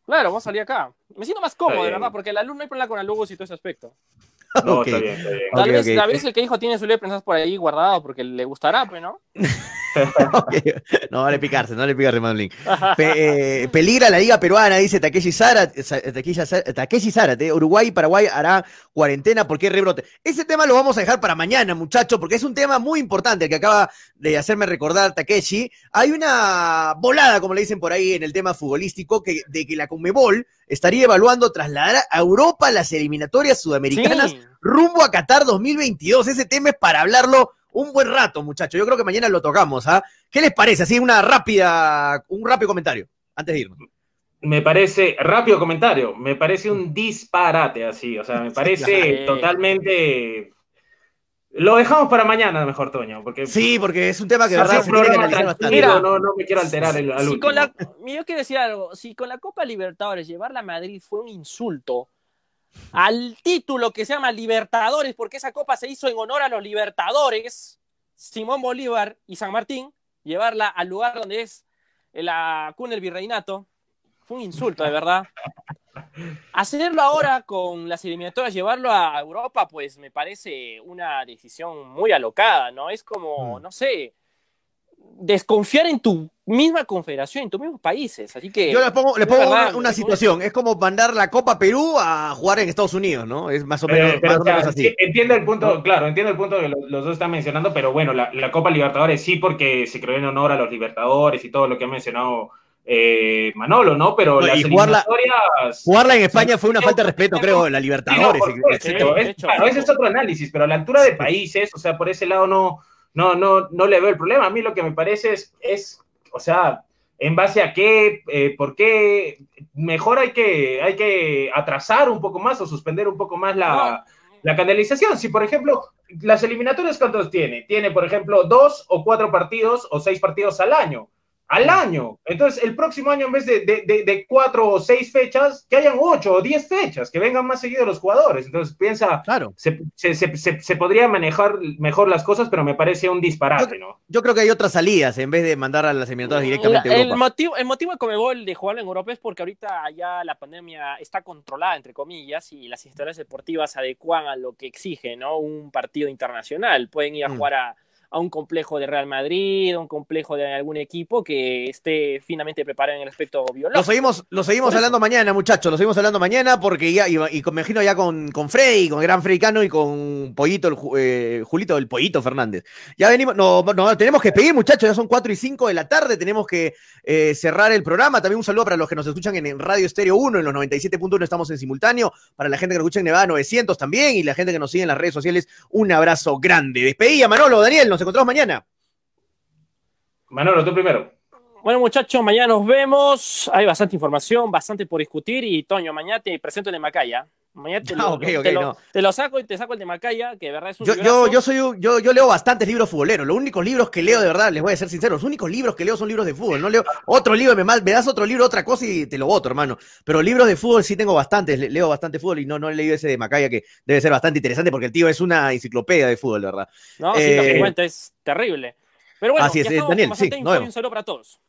Claro, vamos a salir acá. Me siento más cómodo, de verdad, porque la luz no hay problema con el logos y todo ese aspecto. No, está bien, está bien. Tal, vez, el que dijo tiene su libro de por ahí guardado porque le gustará, pues, ¿no? No vale picarse, no vale picarse, Manolín. Eh, peligra la liga peruana, dice Takeshi Zárate. Takeshi Zárate. Uruguay y Paraguay hará cuarentena porque rebrote. Ese tema lo vamos a dejar para mañana, muchachos, porque es un tema muy importante que acaba de hacerme recordar Takeshi. Hay una volada, como le dicen por ahí en el tema futbolístico, que, de que la Conmebol estaría evaluando trasladar a Europa las eliminatorias sudamericanas rumbo a Qatar 2022. Ese tema es para hablarlo un buen rato, muchachos. Yo creo que mañana lo tocamos. ¿ah? ¿Qué les parece? Así una rápida, un rápido comentario antes de irnos. Me parece, rápido comentario, me parece un disparate así, o sea, me parece totalmente... Lo dejamos para mañana, mejor, Toño, porque... Sí, porque es un tema que, verdad, se tiene que analizar bastante. Mira, no, no me quiero alterar el, al si con la, Yo quiero decir algo, si con la Copa Libertadores llevarla a Madrid fue un insulto, al título que se llama Libertadores, porque esa copa se hizo en honor a los Libertadores, Simón Bolívar y San Martín, llevarla al lugar donde es la cuna del virreinato, fue un insulto, de verdad. Hacerlo ahora con las eliminatorias, llevarlo a Europa, pues me parece una decisión muy alocada, ¿no? Es como, mm. no sé, desconfiar en tu misma confederación, en tus mismos países. Así que. Yo le pongo, le pongo una, situación. Es como mandar la Copa Perú a jugar en Estados Unidos, ¿no? Es más o menos, así. Entiendo el punto, claro, entiendo el punto que los, dos están mencionando, pero bueno, la, Copa Libertadores sí, porque se creó en honor a los Libertadores y todo lo que ha mencionado. Eh, Manolo, ¿no? Pero las jugarla, jugarla en España fue una falta de respeto, creo, la Libertadores. claro, ese es otro análisis, pero a la altura de países, o sea, por ese lado no, no, no, no le veo el problema. A mí lo que me parece es, es o sea, en base a qué, eh, por qué, mejor hay que, hay que atrasar un poco más o suspender un poco más la, la canalización. Si, por ejemplo, las eliminatorias, ¿cuántos tiene? Tiene, por ejemplo, dos o cuatro partidos o seis partidos al año al año. Entonces, el próximo año, en vez de, de, cuatro o seis fechas, que hayan ocho o diez fechas, que vengan más seguidos los jugadores. Entonces, piensa, claro. se, se, se, podría manejar mejor las cosas, pero me parece un disparate, ¿no? Yo creo que hay otras salidas en vez de mandar a las eliminatorias directamente a Europa. El motivo, el motivo de Comebol de jugar en Europa es porque ahorita ya la pandemia está controlada, entre comillas, y las instalaciones deportivas se adecuan a lo que exige, ¿no? Un partido internacional. Pueden ir a mm. jugar a a un complejo de Real Madrid, un complejo de algún equipo que esté finamente preparado en el aspecto biológico. Lo seguimos, lo seguimos hablando mañana, muchachos, lo seguimos hablando mañana porque ya, y, y me imagino ya con, con Frey, con el gran Cano y con Pollito, el, eh, Julito, el Pollito Fernández. Ya venimos, no, no, tenemos que pedir, muchachos, ya son 4 y 5 de la tarde, tenemos que eh, cerrar el programa. También un saludo para los que nos escuchan en, Radio Estéreo 1, en los 97.1 estamos en simultáneo, para la gente que nos escucha en Nevada 900 también y la gente que nos sigue en las redes sociales, un abrazo grande. Despedida, Manolo, Daniel, nos encontramos mañana. Manolo, tú primero. Bueno, muchachos, mañana nos vemos. Hay bastante información, bastante por discutir. Y Toño, mañana te presento el de Macaya. Mañana te, ah, lo, te, lo, saco y te saco el de Macaya, que de verdad es un yo, yo, yo, soy, yo, yo leo bastantes libros futboleros. Los únicos libros que leo, de verdad, les voy a ser sincero, los únicos libros que leo son libros de fútbol. No leo otro libro, me, me das otro libro, otra cosa y te lo voto, hermano. Pero libros de fútbol sí tengo bastantes, leo bastante fútbol y no, no he leído ese de Macaya, que debe ser bastante interesante porque el tío es una enciclopedia de fútbol, de verdad. No, sí, lo que eh, cuenta es terrible. Pero bueno, Así es, Daniel, sí, un saludo para todos.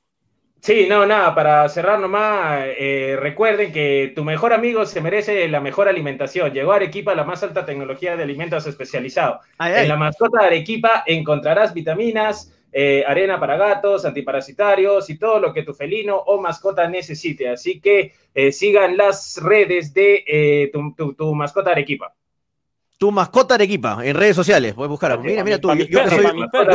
Sí, no, nada, para cerrar nomás, eh, recuerden que tu mejor amigo se merece la mejor alimentación. Llegó a Arequipa la más alta tecnología de alimentos especializados. En la mascota de Arequipa encontrarás vitaminas, eh, arena para gatos, antiparasitarios y todo lo que tu felino o mascota necesite. Así que eh, sigan las redes de tu, tu, tu mascota Arequipa. Tu mascota Arequipa en redes sociales, puedes buscar. Mira, mira tú, yo,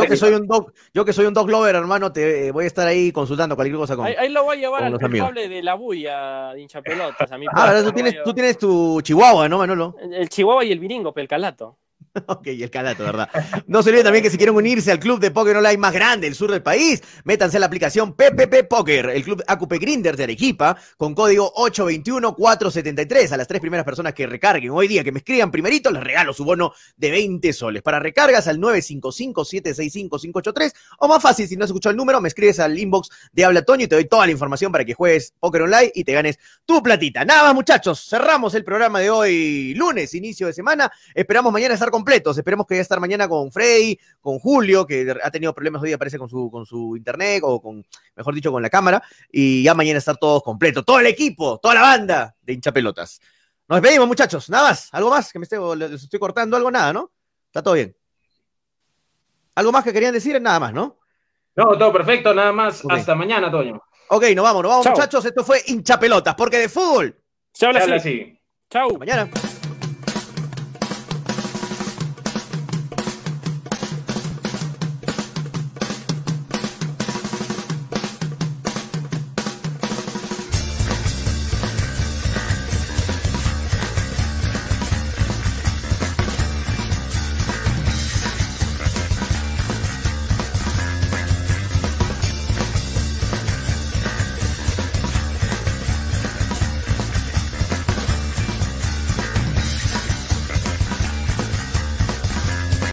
que soy, un dog, yo que soy un dog lover, hermano, te eh, voy a estar ahí consultando cualquier cosa con. Ahí, lo voy a llevar al culpable de la bulla hincha pelotas. A mi ah, tú tienes, tú tienes tu chihuahua, ¿no, Manolo? El, chihuahua y el viringo, pelcalato. Ok, el calato, ¿verdad? No se olviden también que si quieren unirse al club de póker online más grande del sur del país, métanse a la aplicación PPP Poker, el club AQP Grinder de Arequipa, con código 821-473. A las tres primeras personas que recarguen hoy día, que me escriban primerito, les regalo su bono de 20 soles. Para recargas al 955-765-583, o más fácil, si no has escuchado el número, me escribes al inbox de Habla Toño y te doy toda la información para que juegues póker online y te ganes tu platita. Nada más, muchachos, cerramos el programa de hoy, lunes, inicio de semana. Esperamos mañana estar con completos. Esperemos que vaya a estar mañana con Freddy, con Julio, que ha tenido problemas hoy día, parece, con su, con su internet, o con, mejor dicho, con la cámara. Y ya mañana estar todos completos. Todo el equipo, toda la banda de hinchapelotas. Nos despedimos, muchachos. Nada más. ¿Algo más? Que me esté, les estoy cortando algo, nada, ¿no? Está todo bien. ¿Algo más que querían decir? Nada más, ¿no? No, todo perfecto, nada más. Hasta mañana, Toño. Ok, nos vamos, nos vamos, muchachos. Esto fue hinchapelotas, porque de fútbol. Se habla, así. Chau. mañana.